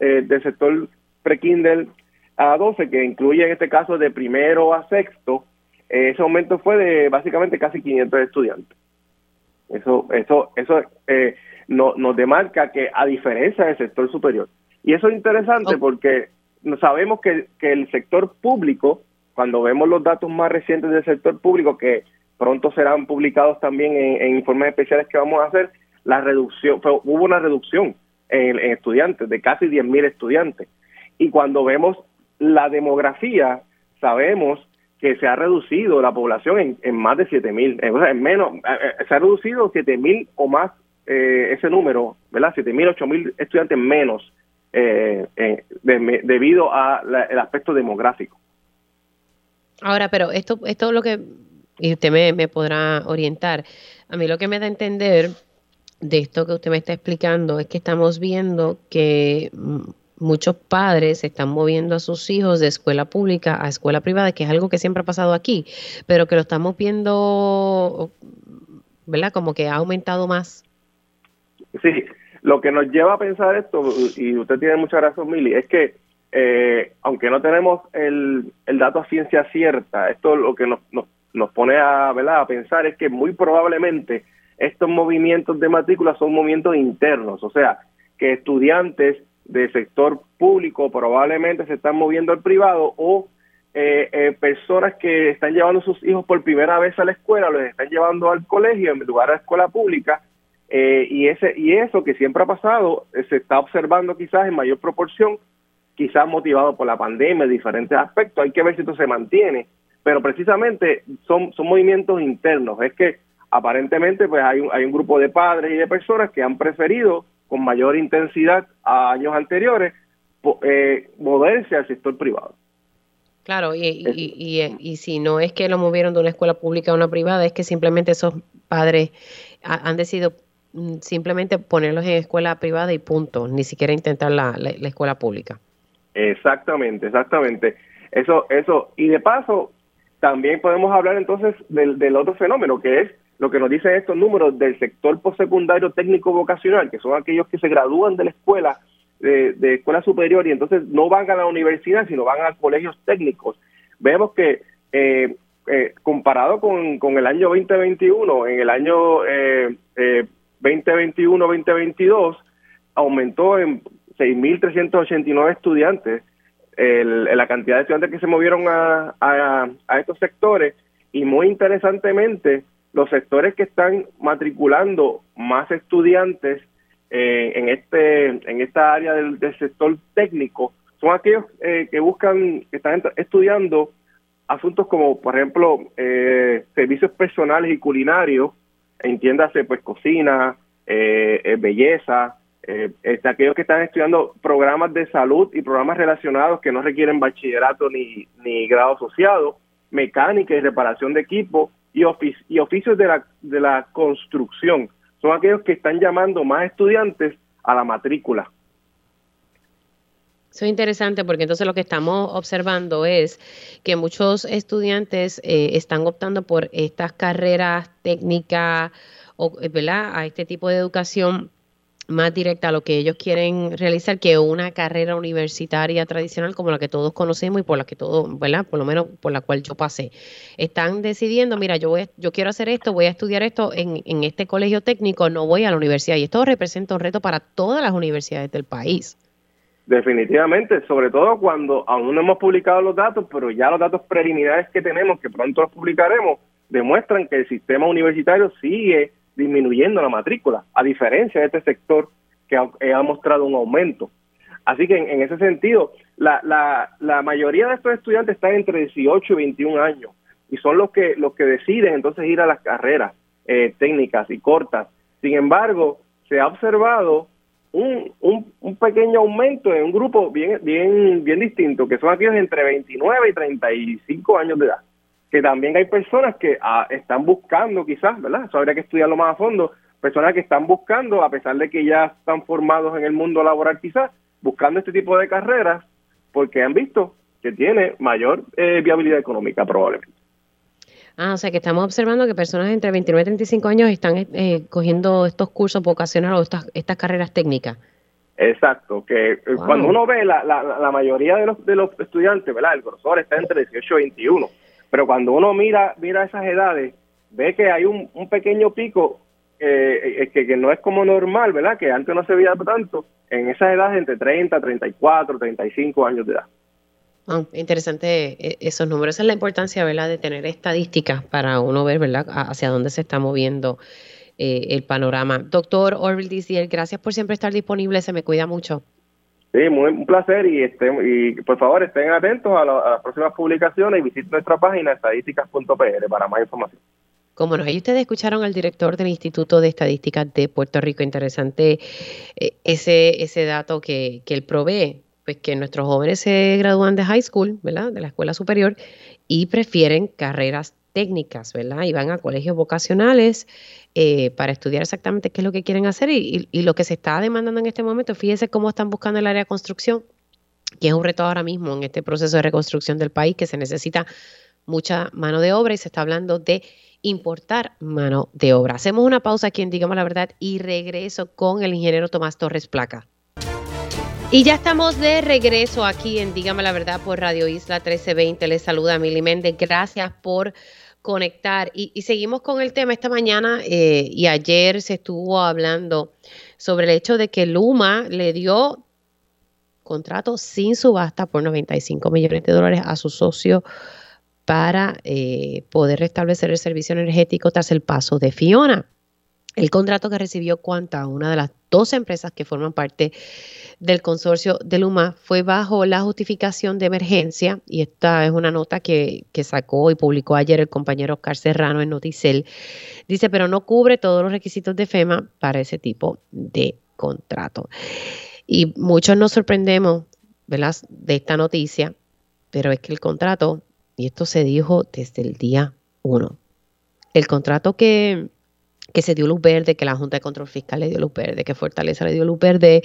eh, del sector pre-Kindle a 12, que incluye en este caso de primero a sexto, eh, ese aumento fue de básicamente casi 500 estudiantes. Eso, eso, eso eh, no, nos demarca que a diferencia del sector superior. Y eso es interesante porque sabemos que, que el sector público, cuando vemos los datos más recientes del sector público, que pronto serán publicados también en, informes especiales que vamos a hacer, la reducción, hubo una reducción en, estudiantes, de casi 10.000 estudiantes. Y cuando vemos la demografía, sabemos que se ha reducido la población en, más de 7.000, en, en menos, eh, eh, se ha reducido 7.000 o más eh, ese número, ¿verdad? 7.000, 8.000 estudiantes menos eh, eh debido al aspecto demográfico. Ahora, pero esto, esto es lo que, y usted me, me podrá orientar, a mí lo que me da a entender de esto que usted me está explicando es que estamos viendo que muchos padres están moviendo a sus hijos de escuela pública a escuela privada, que es algo que siempre ha pasado aquí, pero que lo estamos viendo, ¿verdad? Como que ha aumentado más. Sí, lo que nos lleva a pensar esto, y usted tiene mucha razón, Mili, es que eh, aunque no tenemos el, el dato a ciencia cierta, esto lo que nos, nos, nos pone a, ¿verdad? a pensar es que muy probablemente estos movimientos de matrícula son movimientos internos, o sea, que estudiantes del sector público probablemente se están moviendo al privado o eh, eh, personas que están llevando a sus hijos por primera vez a la escuela, los están llevando al colegio en lugar de la escuela pública eh, y, ese, y eso que siempre ha pasado eh, se está observando quizás en mayor proporción, quizás motivado por la pandemia, diferentes aspectos. Hay que ver si esto se mantiene, pero precisamente son, son movimientos internos. Es que aparentemente pues hay un, hay un grupo de padres y de personas que han preferido con mayor intensidad a años anteriores eh, moverse al sector privado. Claro, y, y, y, y, si no es que lo movieron de una escuela pública a una privada, es que simplemente esos padres han decidido Mm, simplemente ponerlos en escuela privada y punto, ni siquiera intentar la, la, escuela pública. Exactamente, exactamente. Eso, eso, y de paso, también podemos hablar entonces del, del otro fenómeno, que es lo que nos dicen estos números del sector postsecundario técnico vocacional, que son aquellos que se gradúan de la escuela de, escuela superior y entonces no van a la universidad, sino van a colegios técnicos. Vemos que eh, eh, comparado con, con, el año 2021, en el año eh, 2021-2022, aumentó en 6.389 estudiantes el, la cantidad de estudiantes que se movieron a, a, estos sectores y muy interesantemente los sectores que están matriculando más estudiantes eh, en este en esta área del, sector técnico son aquellos eh, que buscan que están estudiando asuntos como por ejemplo eh, servicios personales y culinarios entiéndase pues cocina belleza eh, este, aquellos que están estudiando programas de salud y programas relacionados que no requieren bachillerato ni, ni grado asociado, mecánica y reparación de equipo y, y oficios de la, de la construcción. Son aquellos que están llamando más estudiantes a la matrícula. Eso es interesante porque entonces lo que estamos observando es que muchos estudiantes eh, están optando por estas carreras técnicas o, ¿verdad? a este tipo de educación más directa a lo que ellos quieren realizar que una carrera universitaria tradicional como la que todos conocemos y por la que todos, ¿verdad? Por lo menos por la cual yo pasé. Están decidiendo, mira, yo voy yo quiero hacer esto, voy a estudiar esto en, en este colegio técnico, no voy a la universidad. Y esto representa un reto para todas las universidades del país. Definitivamente, sobre todo cuando aún no hemos publicado los datos, pero ya los datos preliminares que tenemos, que pronto los publicaremos, demuestran que el sistema universitario sigue disminuyendo la matrícula, a diferencia de este sector que ha, mostrado un aumento. Así que en, ese sentido, la, la, la, mayoría de estos estudiantes están entre 18 y 21 años y son los que, los que deciden entonces ir a las carreras eh, técnicas y cortas. Sin embargo, se ha observado un, un, un, pequeño aumento en un grupo bien, bien, bien distinto, que son aquellos entre 29 y 35 años de edad que también hay personas que ah, están buscando quizás, ¿verdad? Eso habría que estudiarlo más a fondo, personas que están buscando, a pesar de que ya están formados en el mundo laboral quizás, buscando este tipo de carreras porque han visto que tiene mayor eh, viabilidad económica probablemente. Ah, o sea que estamos observando que personas entre 29 y 35 años están eh, cogiendo estos cursos vocacionales o estas, estas carreras técnicas. Exacto, que eh, cuando uno ve la, la, la mayoría de los, de los estudiantes, ¿verdad? El grosor está entre 18 y 21 pero cuando uno mira, mira esas edades, ve que hay un, pequeño pico eh, eh, que, no es como normal, ¿verdad? Que antes no se veía tanto, en esas edades entre 30, 34, 35 años de edad. Ah, interesante eh, esos números. Esa es la importancia, ¿verdad?, de tener estadísticas para uno ver, ¿verdad?, hacia dónde se está moviendo el panorama. Doctor Orville Dizier, gracias por siempre estar disponible. Se me cuida mucho. Sí, muy, un placer y, este, y por favor estén atentos a, las próximas publicaciones y visiten nuestra página estadísticas.pr para más información. Como no, ahí ustedes escucharon al director del Instituto de Estadísticas de Puerto Rico. Interesante eh, ese, ese dato que, que él provee, pues que nuestros jóvenes se gradúan de high school, ¿verdad? De la escuela superior y prefieren carreras técnicas, ¿verdad? Y van a colegios vocacionales eh, para estudiar exactamente qué es lo que quieren hacer y, lo que se está demandando en este momento. Fíjense cómo están buscando el área de construcción, que es un reto ahora mismo en este proceso de reconstrucción del país, que se necesita mucha mano de obra y se está hablando de importar mano de obra. Hacemos una pausa aquí en Digamos la Verdad y regreso con el ingeniero Tomás Torres Placa. Y ya estamos de regreso aquí en Dígame la Verdad por Radio Isla 1320. Les saluda Mili Méndez. Gracias por conectar. Y, seguimos con el tema esta mañana eh, y ayer se estuvo hablando sobre el hecho de que Luma le dio contrato sin subasta por 95 millones de dólares a su socio para eh, poder restablecer el servicio energético tras el paso de Fiona. El contrato que recibió Cuanta, una de las dos empresas que forman parte del consorcio de Luma, fue bajo la justificación de emergencia, y esta es una nota que, que sacó y publicó ayer el compañero Oscar Serrano en Noticel. Dice, pero no cubre todos los requisitos de FEMA para ese tipo de contrato. Y muchos nos sorprendemos de esta noticia, pero es que el contrato, y esto se dijo desde el día 1, el contrato que que se dio luz verde, que la Junta de Control Fiscal le dio luz verde, que Fortaleza le dio luz verde.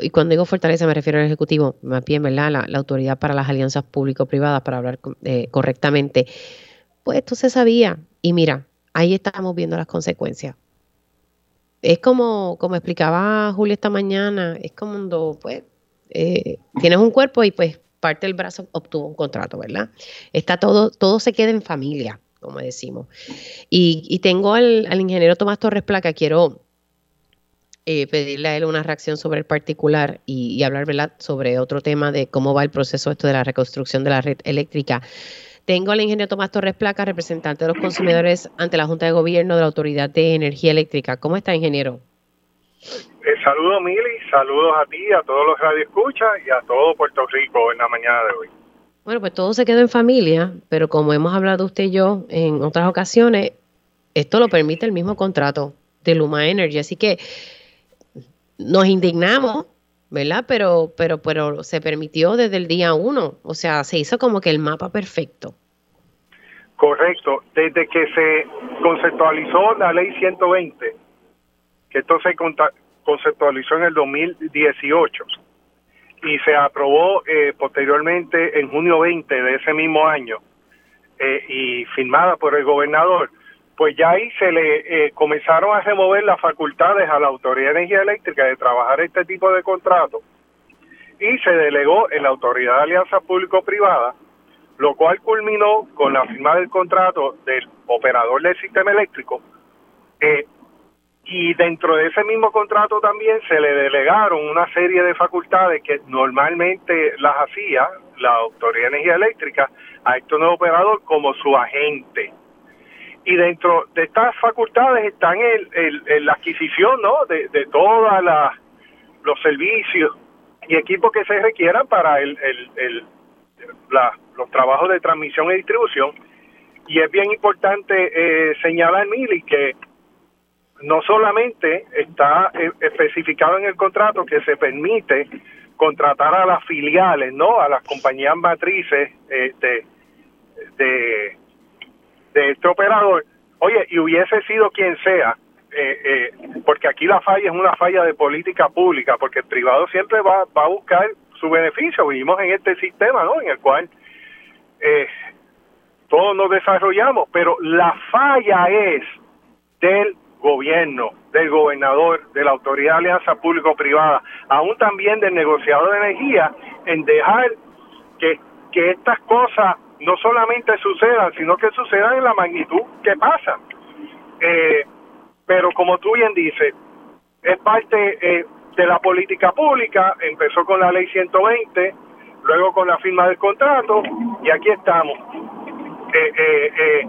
Y cuando digo Fortaleza me refiero al Ejecutivo, más bien, ¿verdad? La, Autoridad para las Alianzas Público-Privadas, para hablar eh, correctamente. Pues esto se sabía. Y mira, ahí estamos viendo las consecuencias. es como, como explicaba Julia esta mañana, es como cuando pues eh, tienes un cuerpo y pues parte del brazo obtuvo un contrato, ¿verdad? Está todo, todo se queda en familia, como decimos. Y, tengo al, ingeniero Tomás Torres Placa, quiero eh, pedirle a él una reacción sobre el particular y, y hablar, sobre otro tema de cómo va el proceso esto de la reconstrucción de la red eléctrica. Tengo al ingeniero Tomás Torres Placa, representante de los consumidores ante la Junta de Gobierno de la Autoridad de Energía Eléctrica. ¿Cómo está, ingeniero? Eh, saludos, Mili, saludos a ti, a todos los radioescuchas y a todo Puerto Rico en la mañana de hoy. Bueno, pues todo se quedó en familia, pero como hemos hablado usted y yo en otras ocasiones, esto lo permite el mismo contrato de Luma Energy, así que nos indignamos ¿verdad? Pero, pero, pero se permitió desde el día uno, o sea, se hizo como que el mapa perfecto. Correcto, desde que se conceptualizó la ley 120, que esto se conceptualizó en el 2018 y se aprobó eh, posteriormente en junio 20 de ese mismo año eh, y firmada por el gobernador, pues ya ahí se le eh, comenzaron a remover las facultades a la Autoridad de Energía Eléctrica de trabajar este tipo de contratos y se delegó en la Autoridad de Alianza Público-Privada, lo cual culminó con la firma del contrato del operador del sistema eléctrico eh, y dentro de ese mismo contrato también se le delegaron una serie de facultades que normalmente las hacía la Autoridad de Energía Eléctrica a este nuevo operador como su agente y dentro de estas facultades están el, la adquisición ¿no? de, de todos los servicios y equipos que se requieran para el, el, los trabajos de transmisión y distribución. Y es bien importante eh, señalar, Mili, que no solamente está eh, especificado en el contrato que se permite contratar a las filiales, ¿no? A las compañías matrices eh, de, de este operador, oye, y hubiese sido quien sea, eh, eh, porque aquí la falla es una falla de política pública, porque el privado siempre va, va a buscar su beneficio. Vivimos en este sistema, ¿no? En el cual todos nos desarrollamos, pero la falla es del gobierno, del gobernador, de la Autoridad de Alianza Público-Privada, aún también del negociador de energía, en dejar que, que estas cosas no solamente sucedan, sino que sucedan en la magnitud que pasa. Eh, pero como tú bien dices, es parte eh, de la política pública, empezó con la ley 120, luego con la firma del contrato y aquí estamos, eh,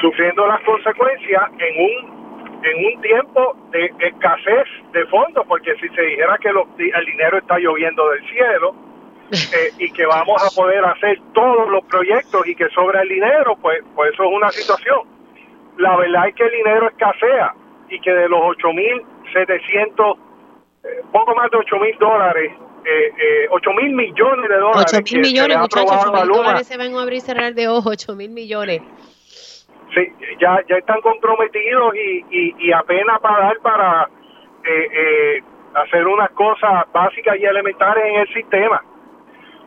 sufriendo las consecuencias en un en un tiempo de escasez de fondos, porque si se dijera que el dinero está lloviendo del cielo, eh, y que vamos a poder hacer todos los proyectos y que sobra el dinero, pues, pues eso es una situación. La verdad es que el dinero escasea y que de los 8.700, eh, poco más de 8.000 dólares, eh, eh, 8 mil millones de dólares. 8 mil millones, muchachos, 8 mil dólares se van a abrir y cerrar de ojo, 8 mil millones. Sí, ya, ya están comprometidos y, y, y apenas para dar para eh, eh, hacer unas cosas básicas y elementales en el sistema.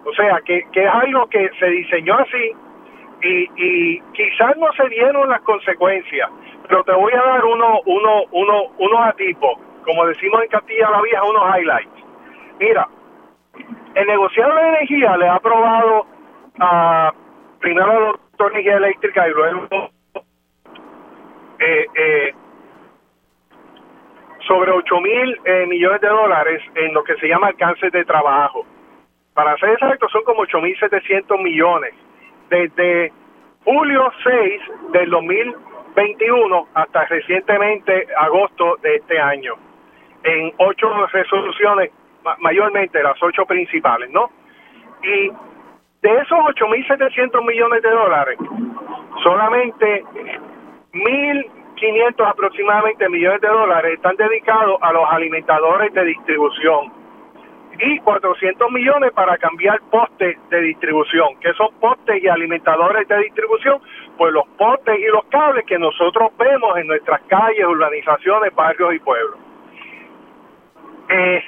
O sea, que, que es algo que se diseñó así y, y quizás no se dieron las consecuencias, pero te voy a dar uno, uno, uno, unos atipos, como decimos en Castilla la Vieja, unos highlights. Mira, el negociador de energía le ha aprobado a primero al doctor Energía Eléctrica y luego eh, eh, sobre 8 mil eh, millones de dólares en lo que se llama alcance de trabajo. Para ser exacto, son como 8.700 millones. Desde julio 6 del 2021 hasta recientemente agosto de este año. En ocho resoluciones, mayormente las ocho principales, ¿no? Y de esos 8.700 millones de dólares, solamente 1.500 aproximadamente millones de dólares están dedicados a los alimentadores de distribución y 400 millones para cambiar postes de distribución, que son postes y alimentadores de distribución, pues los postes y los cables que nosotros vemos en nuestras calles, urbanizaciones, barrios y pueblos. Eh,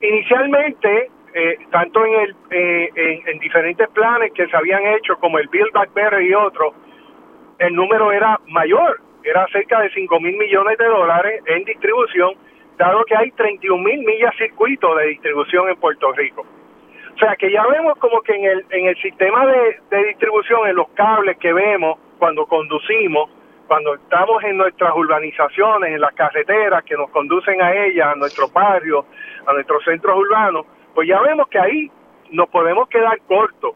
inicialmente, eh, tanto en, el, eh, en, diferentes planes que se habían hecho, como el Build Back Better y otros, el número era mayor, era cerca de 5 mil millones de dólares en distribución, dado que hay 31 mil millas circuitos de distribución en Puerto Rico. O sea que ya vemos como que en el, en el sistema de, de distribución, en los cables que vemos cuando conducimos, cuando estamos en nuestras urbanizaciones, en las carreteras que nos conducen a ellas, a nuestros barrios, a nuestros centros urbanos, pues ya vemos que ahí nos podemos quedar cortos.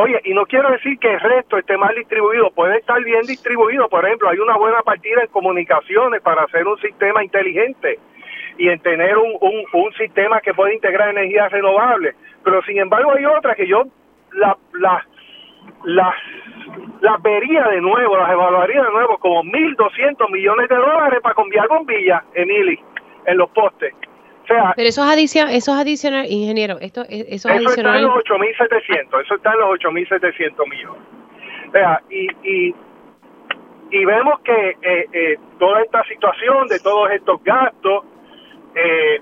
Oye, y no quiero decir que el resto esté mal distribuido, puede estar bien distribuido. Por ejemplo, hay una buena partida en comunicaciones para hacer un sistema inteligente y en tener un, un, un sistema que puede integrar energías renovables. Pero sin embargo hay otra que yo la, la, las las vería de nuevo, las evaluaría de nuevo como 1.200 millones de dólares para cambiar bombillas, Emily, en los postes. Sea, Pero eso es, adición, eso es adicional, ingeniero, esto, eso es eso está adicional. en los 8.700, eso está en los 8.700 millones. O sea, y, y, y vemos que eh, eh, toda esta situación de todos estos gastos, eh,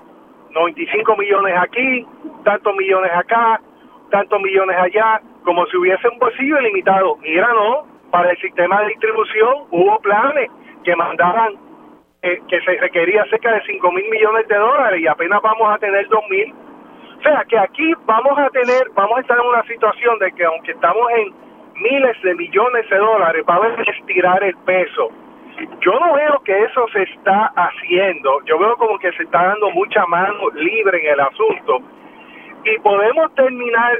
95 millones aquí, tantos millones acá, tantos millones allá, como si hubiese un bolsillo ilimitado. Mira, no, para el sistema de distribución hubo planes que mandaban eh, que se requería cerca de 5 mil millones de dólares y apenas vamos a tener 2 mil. O sea que aquí vamos a tener, vamos a estar en una situación de que aunque estamos en miles de millones de dólares, va a haber que estirar el peso. Yo no veo que eso se está haciendo, yo veo como que se está dando mucha mano libre en el asunto y podemos terminar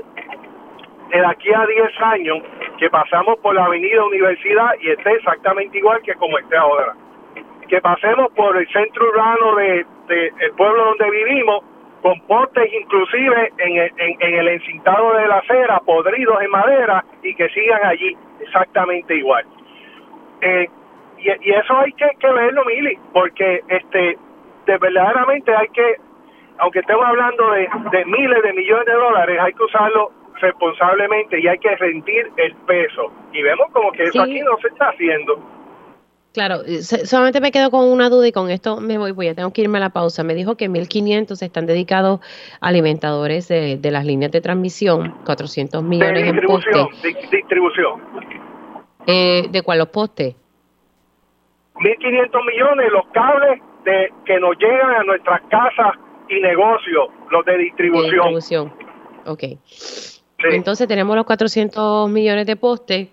de aquí a 10 años que pasamos por la avenida Universidad y esté exactamente igual que como esté ahora. Que pasemos por el centro urbano de, de el pueblo donde vivimos con postes inclusive en el, en, en el encintado de la acera, podridos en madera y que sigan allí exactamente igual. Eh, y, y eso hay que, que verlo, Mili, porque este de verdaderamente hay que, aunque estemos hablando de, de miles de millones de dólares, hay que usarlo responsablemente y hay que rendir el peso. Y vemos como que eso aquí no se está haciendo. Claro, eh, solamente me quedo con una duda y con esto me voy, voy a tengo que irme a la pausa. Me dijo que 1.500 están dedicados a alimentadores de, de las líneas de transmisión, 400 De millones en distribución, postes. di- distribución. Eh, ¿De cuál los postes? 1.500 millones los cables de que nos llegan a nuestras casas y negocios, los de De distribución. distribución. Ok. Entonces tenemos los 400 millones de postes,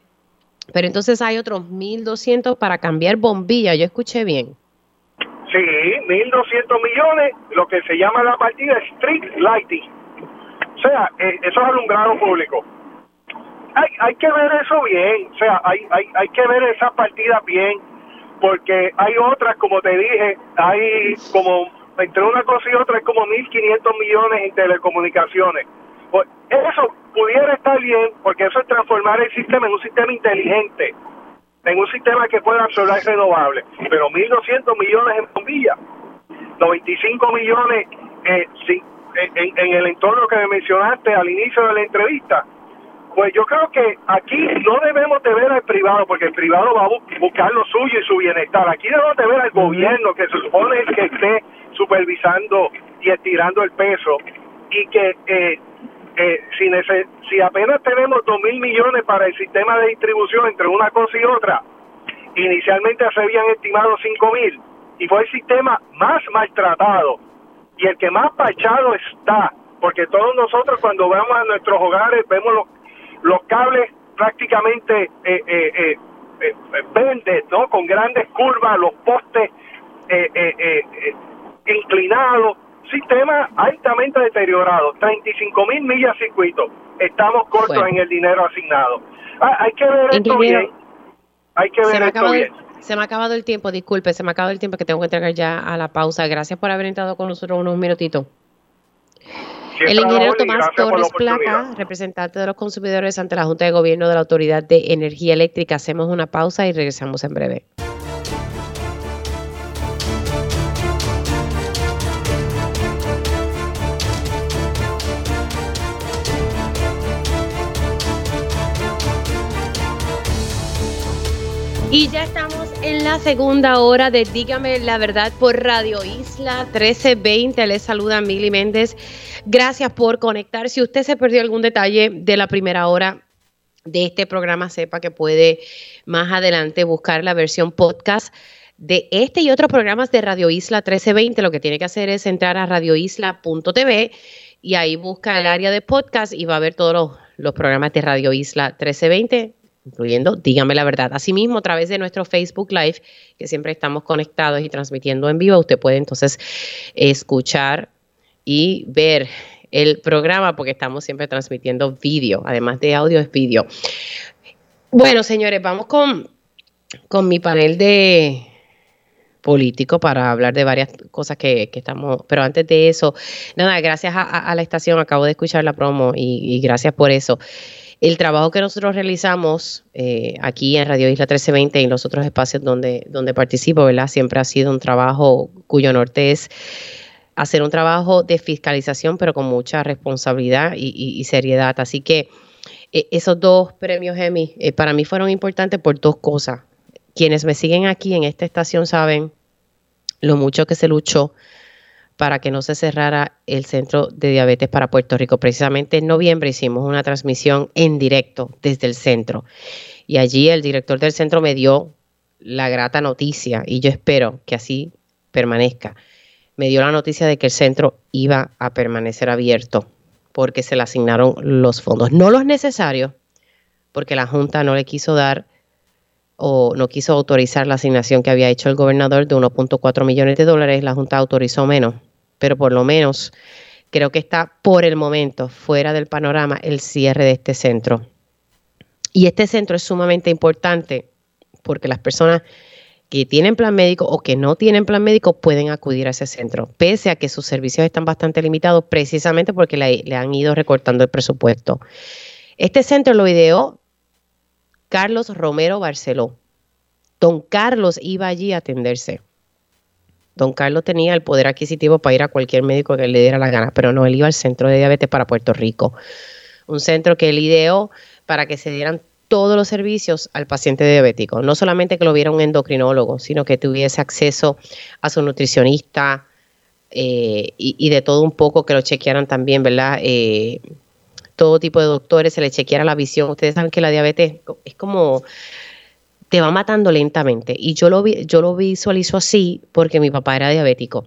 pero entonces hay otros 1.200 para cambiar bombilla. Yo escuché bien. Sí, 1.200 millones, lo que se llama la partida Street Lighting. O sea, eh, eso es alumbrado público. Hay, hay que ver eso bien, o sea, hay, hay, hay que ver esas partidas bien, porque hay otras, como te dije, hay como, entre una cosa y otra, hay como 1.500 millones en telecomunicaciones. Pues eso pudiera estar bien, porque eso es transformar el sistema en un sistema inteligente, en un sistema que pueda absorber renovables. Pero 1.200 millones en bombillas, 95 millones eh, en, el entorno que me mencionaste al inicio de la entrevista. Pues yo creo que aquí no debemos de ver al privado, porque el privado va a bu- buscar lo suyo y su bienestar. Aquí debemos de ver al gobierno, que se supone que esté supervisando y estirando el peso, y que eh, eh, si, si apenas tenemos dos mil millones para el sistema de distribución entre una cosa y otra, inicialmente se habían estimado cinco mil, y fue el sistema más maltratado y el que más pachado está, porque todos nosotros cuando vamos a nuestros hogares vemos los, los cables prácticamente eh, eh, eh, eh, verdes, ¿no? Con grandes curvas, los postes eh, eh, inclinados, sistema altamente deteriorado, 35 mil millas circuito, estamos cortos Bueno. en el dinero asignado. Ah, hay que ver esto bien, hay que ver esto bien. se me ha acabado el tiempo, disculpe, se me ha acabado el tiempo que tengo que entregar ya a la pausa. Gracias por haber entrado con nosotros unos minutitos. El ingeniero Tomás Torres. Placa, representante de los consumidores ante la Junta de Gobierno de la Autoridad de Energía Eléctrica. Hacemos una pausa y regresamos en breve. La segunda hora de Dígame la verdad por Radio Isla 1320. Les saluda Mili Méndez. Gracias por conectar. Si usted se perdió algún detalle de la primera hora, de este programa sepa que puede más adelante buscar la versión podcast de este y otros programas de Radio Isla 1320. Lo que tiene que hacer es entrar a radioisla.tv y ahí busca el área de podcast y va a ver todos los, los programas de Radio Isla 1320 incluyendo Dígame la Verdad. Asimismo, a través de nuestro Facebook Live, que siempre estamos conectados y transmitiendo en vivo, usted puede entonces escuchar y ver el programa porque estamos siempre transmitiendo vídeo, además de audio es vídeo. Bueno, señores, vamos con, con mi panel de político para hablar de varias cosas que, estamos, pero antes de eso, nada, gracias a, la estación, acabo de escuchar la promo y gracias por eso. El trabajo que nosotros realizamos eh, aquí en Radio Isla 1320 y en los otros espacios donde, donde participo, ¿verdad? Siempre ha sido un trabajo cuyo norte es hacer un trabajo de fiscalización, pero con mucha responsabilidad y, seriedad. Así que eh, esos dos premios Emmy eh, para mí fueron importantes por dos cosas. Quienes me siguen aquí en esta estación saben lo mucho que se luchó para que no se cerrara el centro de diabetes para Puerto Rico. Precisamente en noviembre hicimos una transmisión en directo desde el centro y allí el director del centro me dio la grata noticia y yo espero que así permanezca. Me dio la noticia de que el centro iba a permanecer abierto porque se le asignaron los fondos, no los necesarios, porque la Junta no le quiso dar o no quiso autorizar la asignación que había hecho el gobernador de 1.4 millones de dólares, la Junta autorizó menos, pero por lo menos creo que está por el momento fuera del panorama el cierre de este centro. Y este centro es sumamente importante porque las personas que tienen plan médico o que no tienen plan médico pueden acudir a ese centro, pese a que sus servicios están bastante limitados precisamente porque le, han ido recortando el presupuesto. Este centro lo ideó Carlos Romero Barceló. Don Carlos iba allí a atenderse. Don Carlos tenía el poder adquisitivo para ir a cualquier médico que le diera la gana, pero no, él iba al Centro de Diabetes para Puerto Rico. Un centro que él ideó para que se dieran todos los servicios al paciente diabético. No solamente que lo viera un endocrinólogo, sino que tuviese acceso a su nutricionista eh, y, de todo un poco que lo chequearan también, ¿verdad? Eh, todo tipo de doctores, se le chequeara la visión. Ustedes saben que la diabetes es como te va matando lentamente. Y yo lo, vi, yo lo visualizo así porque mi papá era diabético.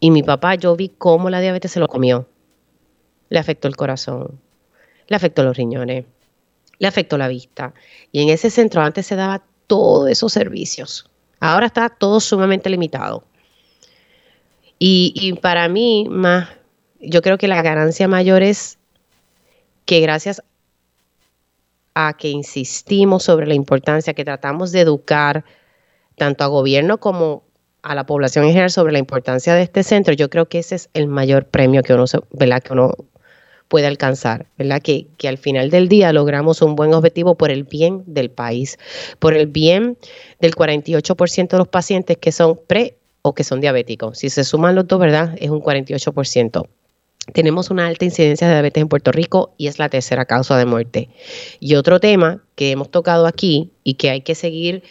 Y mi papá, yo vi cómo la diabetes se lo comió. Le afectó el corazón, le afectó los riñones, le afectó la vista. Y en ese centro antes se daba todos esos servicios. Ahora está todo sumamente limitado. Y, y para mí, más, yo creo que la ganancia mayor es que gracias a que insistimos sobre la importancia, que tratamos de educar tanto a gobierno como a la población en general sobre la importancia de este centro, yo creo que ese es el mayor premio que uno, ¿verdad? Que uno puede alcanzar, ¿verdad? Que, que al final del día logramos un buen objetivo por el bien del país, por el bien del 48% de los pacientes que son pre o que son diabéticos. Si se suman los dos, ¿verdad? Es un 48% tenemos una alta incidencia de diabetes en Puerto Rico y es la tercera causa de muerte. Y otro tema que hemos tocado aquí y que hay que seguir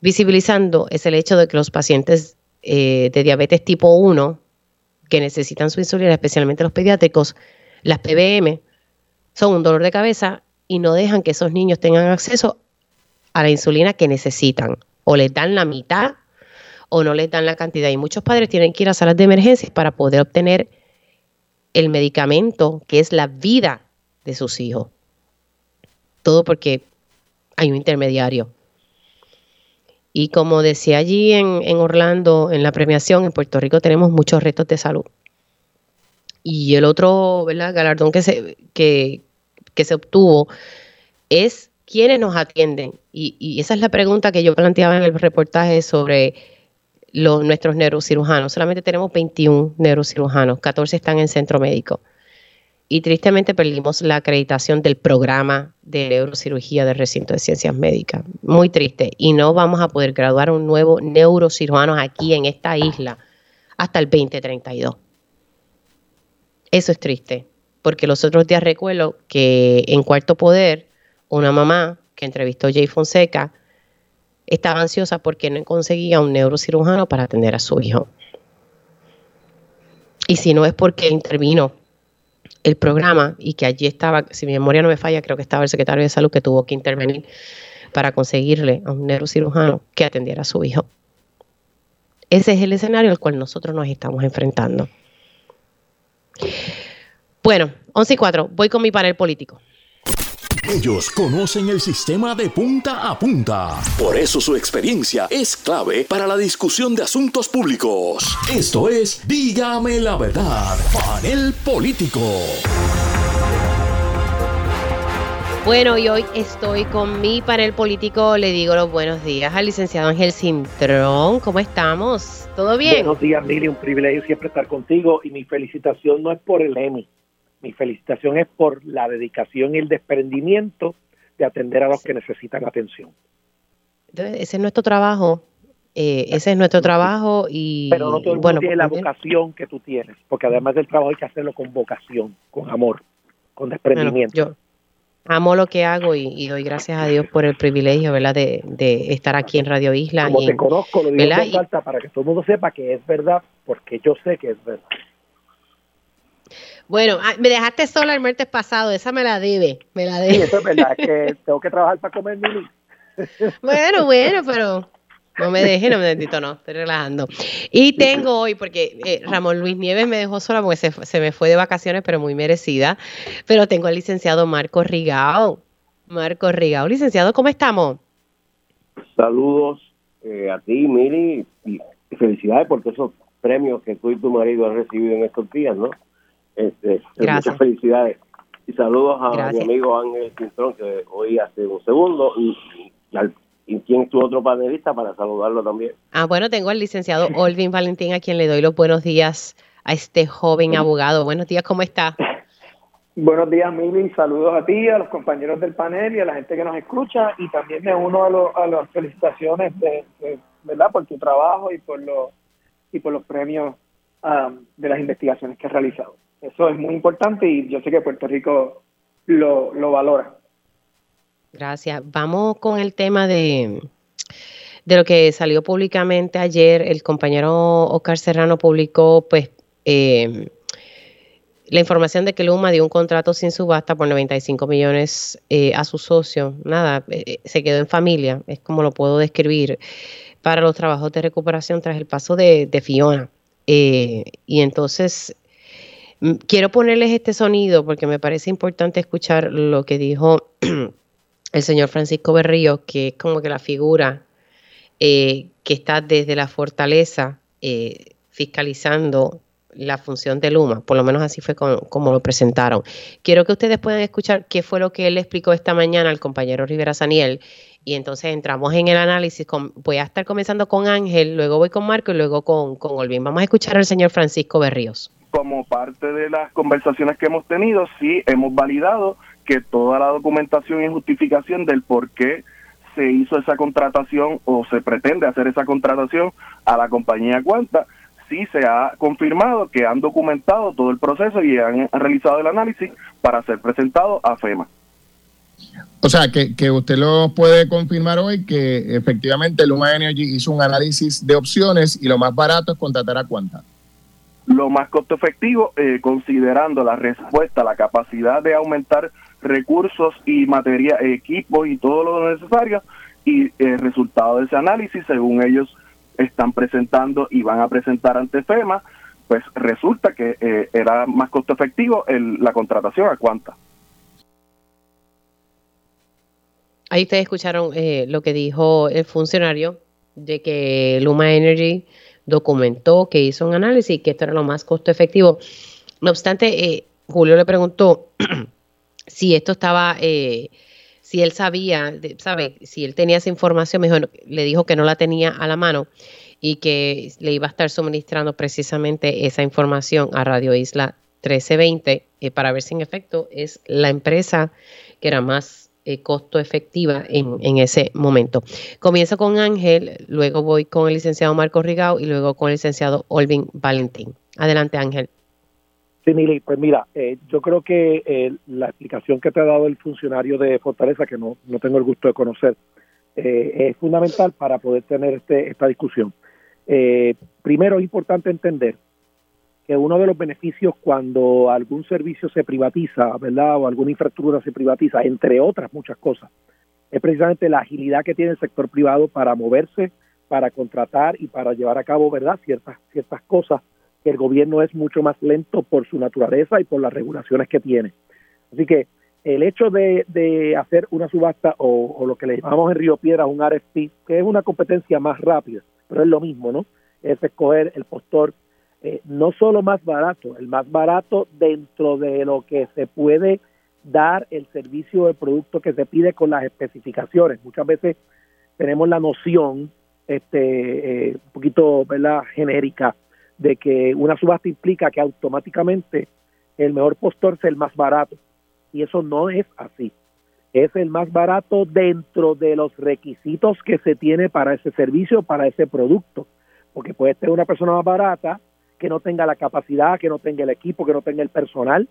visibilizando es el hecho de que los pacientes eh, de diabetes tipo 1 que necesitan su insulina, especialmente los pediátricos, las PBM, son un dolor de cabeza y no dejan que esos niños tengan acceso a la insulina que necesitan. O les dan la mitad o no les dan la cantidad. Y muchos padres tienen que ir a salas de emergencias para poder obtener el medicamento que es la vida de sus hijos. Todo porque hay un intermediario. Y como decía allí en, Orlando, en la premiación, en Puerto Rico tenemos muchos retos de salud. Y el otro galardón que se, que, se obtuvo es quiénes nos atienden. Y, y, esa es la pregunta que yo planteaba en el reportaje sobre los, nuestros neurocirujanos. Solamente tenemos 21 neurocirujanos, 14 están en centro médico. Y tristemente perdimos la acreditación del programa de neurocirugía del recinto de ciencias médicas. Muy triste. Y no vamos a poder graduar un nuevo neurocirujano aquí en esta isla hasta el 2032. Eso es triste, porque los otros días recuerdo que en Cuarto Poder, una mamá que entrevistó Jay Fonseca estaba ansiosa porque no conseguía un neurocirujano para atender a su hijo. Y si no es porque intervino el programa y que allí estaba, si mi memoria no me falla, creo que estaba el secretario de salud que tuvo que intervenir para conseguirle a un neurocirujano que atendiera a su hijo. Ese es el escenario al cual nosotros nos estamos enfrentando. Bueno, 11 y 4, voy con mi panel político. Ellos conocen el sistema de punta a punta. Por eso su experiencia es clave para la discusión de asuntos públicos. Esto es Dígame la verdad, panel político. Bueno, y hoy estoy con mi panel político. Le digo los buenos días al licenciado Ángel Cintrón. ¿Cómo estamos? ¿Todo bien? Buenos días, Mili. Un privilegio siempre estar contigo. Y mi felicitación no es por el Emmy mi felicitación es por la dedicación y el desprendimiento de atender a los que necesitan atención. Entonces, ese es nuestro trabajo. Eh, ese es nuestro trabajo y pero no todo el mundo tiene la vocación que tú tienes porque además del trabajo hay que hacerlo con vocación con amor con desprendimiento yo amo lo que hago y, doy gracias a Dios por el privilegio verdad de, estar aquí en Radio Isla como te conozco lo digo en falta para que todo el mundo sepa que es verdad porque yo sé que es verdad bueno, ah, me dejaste sola el martes pasado, esa me la debe, me la debe. Sí, eso es verdad, que tengo que trabajar para comer mini. bueno, bueno, pero no me deje, no me necesito, no, estoy relajando. Y tengo hoy, porque eh, Ramón Luis Nieves me dejó sola porque se, me fue de vacaciones, pero muy merecida. Pero tengo al licenciado Marco Rigao. Marco Rigao, licenciado, ¿cómo estamos? Saludos eh, a ti, Mili, y felicidades por todos esos premios que tú y tu marido han recibido en estos días, ¿no? Este, muchas felicidades. Y saludos a mi amigo Ángel Quintrón, que hoy hace un segundo, y, y, quien es tu otro panelista para saludarlo también. Ah, bueno, tengo al licenciado Olvin Valentín, a quien le doy los buenos días a este joven abogado. Buenos días, ¿cómo está? Buenos días, Mili. Saludos a ti, a los compañeros del panel y a la gente que nos escucha. Y también me uno a, a las felicitaciones de, ¿verdad? por tu trabajo y por los, y por los premios um, de las investigaciones que has realizado. Eso es muy importante y yo sé que Puerto Rico lo, valora. Gracias. Vamos con el tema de, de lo que salió públicamente ayer. El compañero Oscar Serrano publicó, pues, eh, la información de que Luma dio un contrato sin subasta por 95 millones eh, a su socio. Nada, eh, se quedó en familia, es como lo puedo describir, para los trabajos de recuperación tras el paso de, Fiona. y entonces quiero ponerles este sonido porque me parece importante escuchar lo que dijo el señor Francisco Berrío, que es como que la figura eh, que está desde la fortaleza eh, fiscalizando la función de Luma, por lo menos así fue como, lo presentaron. Quiero que ustedes puedan escuchar qué fue lo que él explicó esta mañana al compañero Rivera Saniel y entonces entramos en el análisis. voy a estar comenzando con Ángel, luego voy con Marco y luego con, con Olvin. Vamos a escuchar al señor Francisco Berríos como parte de las conversaciones que hemos tenido, sí hemos validado que toda la documentación y justificación del por qué se hizo esa contratación o se pretende hacer esa contratación a la compañía Cuanta, sí se ha confirmado que han documentado todo el proceso y han realizado el análisis para ser presentado a FEMA. O sea, que, que usted lo puede confirmar hoy que efectivamente Luma Energy hizo un análisis de opciones y lo más barato es contratar a Cuanta lo más costo efectivo, eh, considerando la respuesta, la capacidad de aumentar recursos y materia, equipos y todo lo necesario, y el resultado de ese análisis, según ellos están presentando y van a presentar ante FEMA, pues resulta que eh, era más costo efectivo el, la contratación a cuánta. Ahí ustedes escucharon eh, lo que dijo el funcionario de que Luma Energy documentó, que hizo un análisis, que esto era lo más costo efectivo. No obstante, eh, Julio le preguntó si esto estaba, eh, si él sabía, sabe, si él tenía esa información, mejor le dijo que no la tenía a la mano y que le iba a estar suministrando precisamente esa información a Radio Isla 1320 eh, para ver si en efecto es la empresa que era más eh, costo efectiva en, en, ese momento. Comienzo con Ángel, luego voy con el licenciado Marco Rigao y luego con el licenciado Olvin Valentín. Adelante, Ángel. Sí, Mili, pues mira, eh, yo creo que eh, la explicación que te ha dado el funcionario de Fortaleza, que no, no tengo el gusto de conocer, es fundamental para poder tener este, esta discusión. primero, es importante entender que uno de los beneficios cuando algún servicio se privatiza, ¿verdad? O alguna infraestructura se privatiza, entre otras muchas cosas, es precisamente la agilidad que tiene el sector privado para moverse, para contratar y para llevar a cabo, ¿verdad? Ciertas, ciertas cosas que el gobierno es mucho más lento por su naturaleza y por las regulaciones que tiene. Así que el hecho de, de hacer una subasta o, lo que le llamamos en Río Piedra un RFP, que es una competencia más rápida, pero es lo mismo, ¿no? Es escoger el postor eh, no solo más barato, el más barato dentro de lo que se puede dar el servicio de producto que se pide con las especificaciones. Muchas veces tenemos la noción este eh, un poquito ¿verdad? genérica de que una subasta implica que automáticamente el mejor postor es el más barato y eso no es así. Es el más barato dentro de los requisitos que se tiene para ese servicio, para ese producto, porque puede ser una persona más barata que no tenga la capacidad, que no tenga el equipo, que no tenga el personal,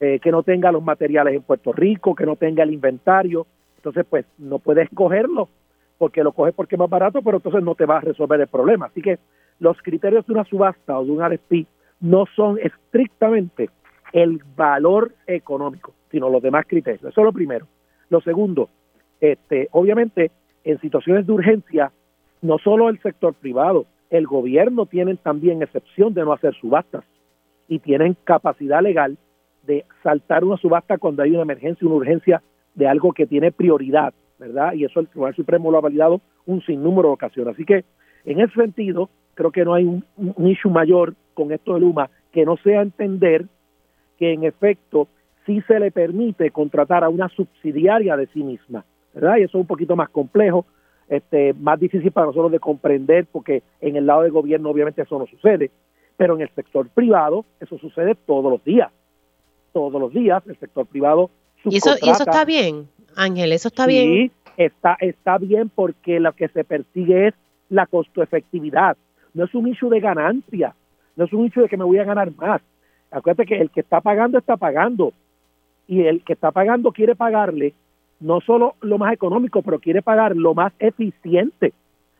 eh, que no tenga los materiales en Puerto Rico, que no tenga el inventario. Entonces, pues no puede escogerlo porque lo coges porque es más barato, pero entonces no te va a resolver el problema. Así que los criterios de una subasta o de un RFP no son estrictamente el valor económico, sino los demás criterios. Eso es lo primero. Lo segundo, este, obviamente, en situaciones de urgencia, no solo el sector privado, el gobierno tienen también excepción de no hacer subastas y tienen capacidad legal de saltar una subasta cuando hay una emergencia, una urgencia de algo que tiene prioridad, ¿verdad? Y eso el Tribunal Supremo lo ha validado un sinnúmero de ocasiones. Así que, en ese sentido, creo que no hay un, un issue mayor con esto de Luma que no sea entender que, en efecto, sí se le permite contratar a una subsidiaria de sí misma, ¿verdad? Y eso es un poquito más complejo, este, más difícil para nosotros de comprender porque en el lado del gobierno obviamente eso no sucede, pero en el sector privado eso sucede todos los días. Todos los días el sector privado ¿Y eso, ¿Y eso está bien, Ángel? ¿Eso está bien? Sí, está, está bien porque lo que se persigue es la costo-efectividad. No es un issue de ganancia, no es un issue de que me voy a ganar más. Acuérdate que el que está pagando está pagando y el que está pagando quiere pagarle no solo lo más económico, pero quiere pagar lo más eficiente.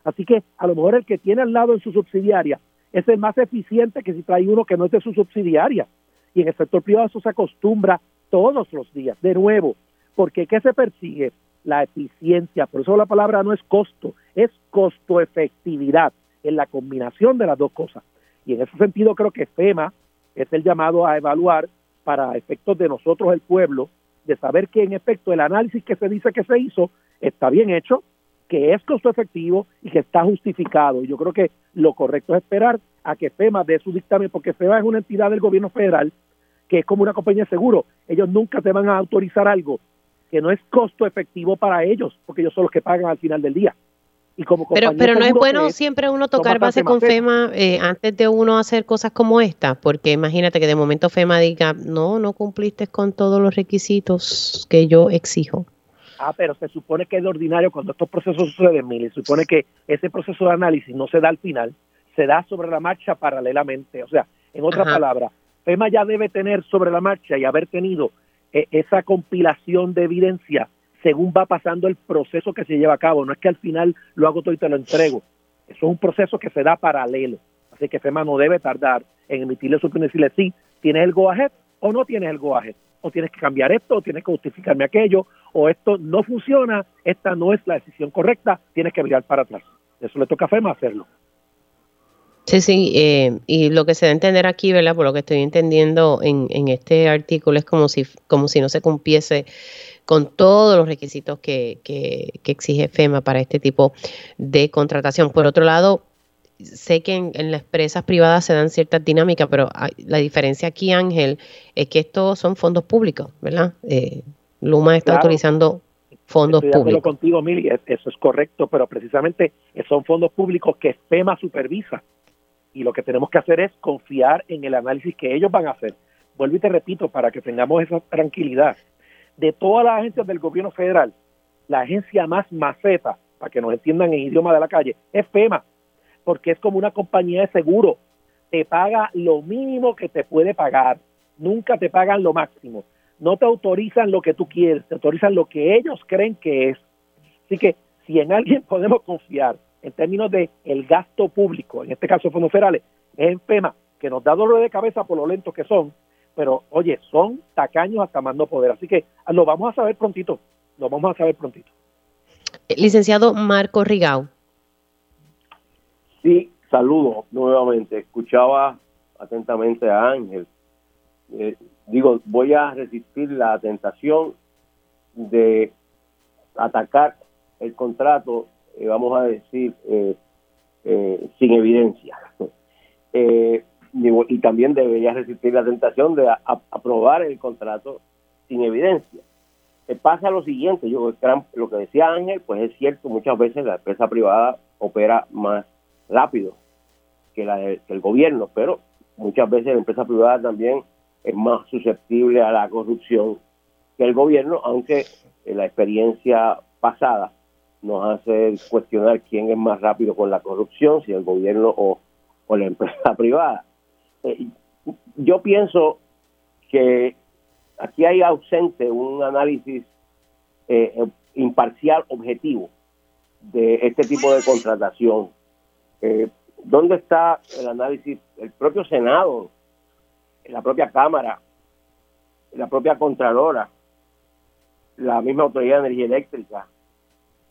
Así que a lo mejor el que tiene al lado en su subsidiaria es el más eficiente que si trae uno que no es de su subsidiaria. Y en el sector privado eso se acostumbra todos los días. De nuevo, porque ¿qué se persigue? La eficiencia. Por eso la palabra no es costo, es costo-efectividad en la combinación de las dos cosas. Y en ese sentido creo que FEMA es el llamado a evaluar para efectos de nosotros, el pueblo, de saber que en efecto el análisis que se dice que se hizo está bien hecho, que es costo efectivo y que está justificado. Yo creo que lo correcto es esperar a que FEMA dé su dictamen, porque FEMA es una entidad del gobierno federal que es como una compañía de seguro. Ellos nunca te van a autorizar algo que no es costo efectivo para ellos, porque ellos son los que pagan al final del día pero pero no es bueno siempre uno tocar base con FEMA eh, antes de uno hacer cosas como esta, porque imagínate que de momento FEMA diga, no, no cumpliste con todos los requisitos que yo exijo. Ah, pero se supone que es de ordinario cuando estos procesos suceden, Mili, se supone que ese proceso de análisis no se da al final, se da sobre la marcha paralelamente. O sea, en otras palabras, FEMA ya debe tener sobre la marcha y haber tenido eh, esa compilación de evidencia según va pasando el proceso que se lleva a cabo. No es que al final lo hago todo y te lo entrego. Eso es un proceso que se da paralelo. Así que FEMA no debe tardar en emitirle su opinión y decirle, sí, tienes el go o no tienes el go. O tienes que cambiar esto, o tienes que justificarme aquello, o esto no funciona, esta no es la decisión correcta, tienes que mirar para atrás. Eso le toca a FEMA hacerlo. Sí, sí, eh, y lo que se da a entender aquí, ¿verdad? Por lo que estoy entendiendo en, en este artículo es como si, como si no se cumpliese con todos los requisitos que, que, exige FEMA para este tipo de contratación. Por otro lado, sé que en, las empresas privadas se dan ciertas dinámicas, pero la diferencia aquí, Ángel, es que estos son fondos públicos, ¿verdad? Eh, Luma está autorizando fondos Estoy públicos. contigo, Mili, eso es correcto, pero precisamente son fondos públicos que FEMA supervisa y lo que tenemos que hacer es confiar en el análisis que ellos van a hacer. Vuelvo y te repito, para que tengamos esa tranquilidad de todas las agencias del gobierno federal, la agencia más maceta, para que nos entiendan en idioma de la calle, es FEMA, porque es como una compañía de seguro. Te paga lo mínimo que te puede pagar, nunca te pagan lo máximo. No te autorizan lo que tú quieres, te autorizan lo que ellos creen que es. Así que si en alguien podemos confiar en términos de el gasto público, en este caso fondos federales, es en FEMA, que nos da dolor de cabeza por lo lentos que son, pero oye, son tacaños hasta más no poder. Así que lo vamos a saber prontito, lo vamos a saber prontito. Licenciado Marco Rigau. Sí, saludo nuevamente. Escuchaba atentamente a Ángel. Eh, digo, voy a resistir la tentación de atacar el contrato, eh, vamos a decir, eh, sin evidencia. y también debería resistir la tentación de aprobar el contrato sin evidencia. pasa lo siguiente, yo lo que decía Ángel, pues es cierto, muchas veces la empresa privada opera más rápido que, la que el gobierno, pero muchas veces la empresa privada también es más susceptible a la corrupción que el gobierno, aunque la experiencia pasada nos hace cuestionar quién es más rápido con la corrupción, si el gobierno o, la empresa privada. Eh, yo pienso que aquí hay ausente un análisis eh, imparcial, objetivo de este tipo de contratación. Eh, ¿Dónde está el análisis? El propio Senado, la propia Cámara, la propia Contralora, la misma Autoridad de Energía Eléctrica.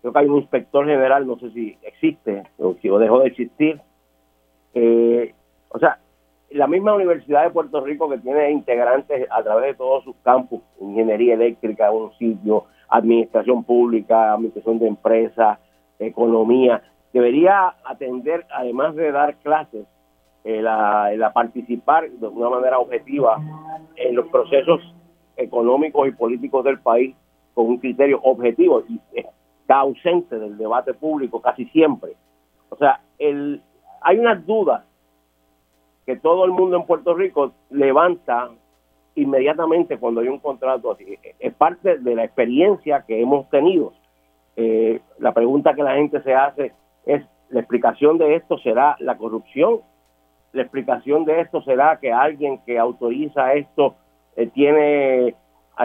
Creo que hay un inspector general, no sé si existe o si dejó de existir. Eh, o sea, la misma Universidad de Puerto Rico que tiene integrantes a través de todos sus campus, ingeniería eléctrica, un sitio, administración pública, administración de empresas, economía, debería atender, además de dar clases, el a, participar de una manera objetiva en los procesos económicos y políticos del país con un criterio objetivo y está ausente del debate público casi siempre. O sea, el, hay unas dudas que todo el mundo en Puerto Rico levanta inmediatamente cuando hay un contrato así. Es parte de la experiencia que hemos tenido. Eh, la pregunta que la gente se hace es la explicación de esto será la corrupción, la explicación de esto será que alguien que autoriza esto eh, tiene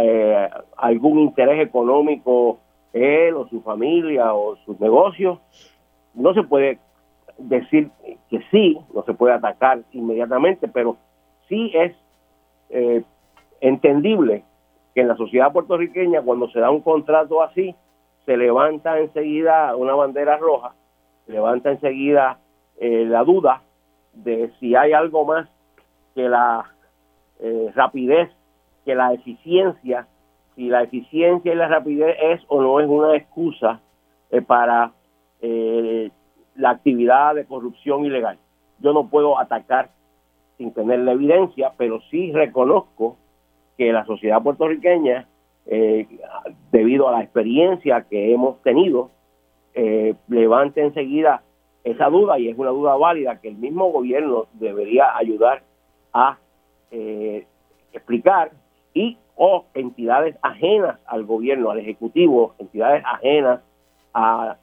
eh, algún interés económico él o su familia o sus negocios. No se puede decir que sí, no se puede atacar inmediatamente, pero sí es eh, entendible que en la sociedad puertorriqueña cuando se da un contrato así, se levanta enseguida una bandera roja levanta enseguida eh, la duda de si hay algo más que la eh, rapidez, que la eficiencia, si la eficiencia y la rapidez es o no es una excusa eh, para la actividad de corrupción ilegal. Yo no puedo atacar sin tener la evidencia, pero sí reconozco que la sociedad puertorriqueña, debido a la experiencia que hemos tenido, eh, levante enseguida esa duda y es una duda válida que el mismo gobierno debería ayudar a eh, explicar y o entidades ajenas al gobierno, al ejecutivo, entidades ajenas a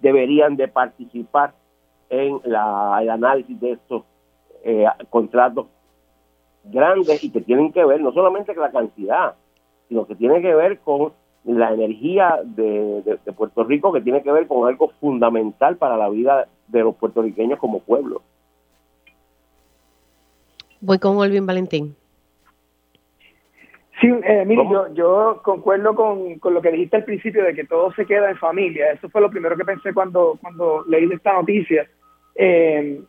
deberían de participar en la, el análisis de estos eh, contratos grandes y que tienen que ver no solamente con la cantidad, sino que tiene que ver con la energía de, Puerto Rico que tiene que ver con algo fundamental para la vida de los puertorriqueños como pueblo. Voy con Olvin Valentín. Sí, eh, mire, yo, yo concuerdo con, con, lo que dijiste al principio de que todo se queda en familia. Eso fue lo primero que pensé cuando, cuando leí esta noticia. Eh,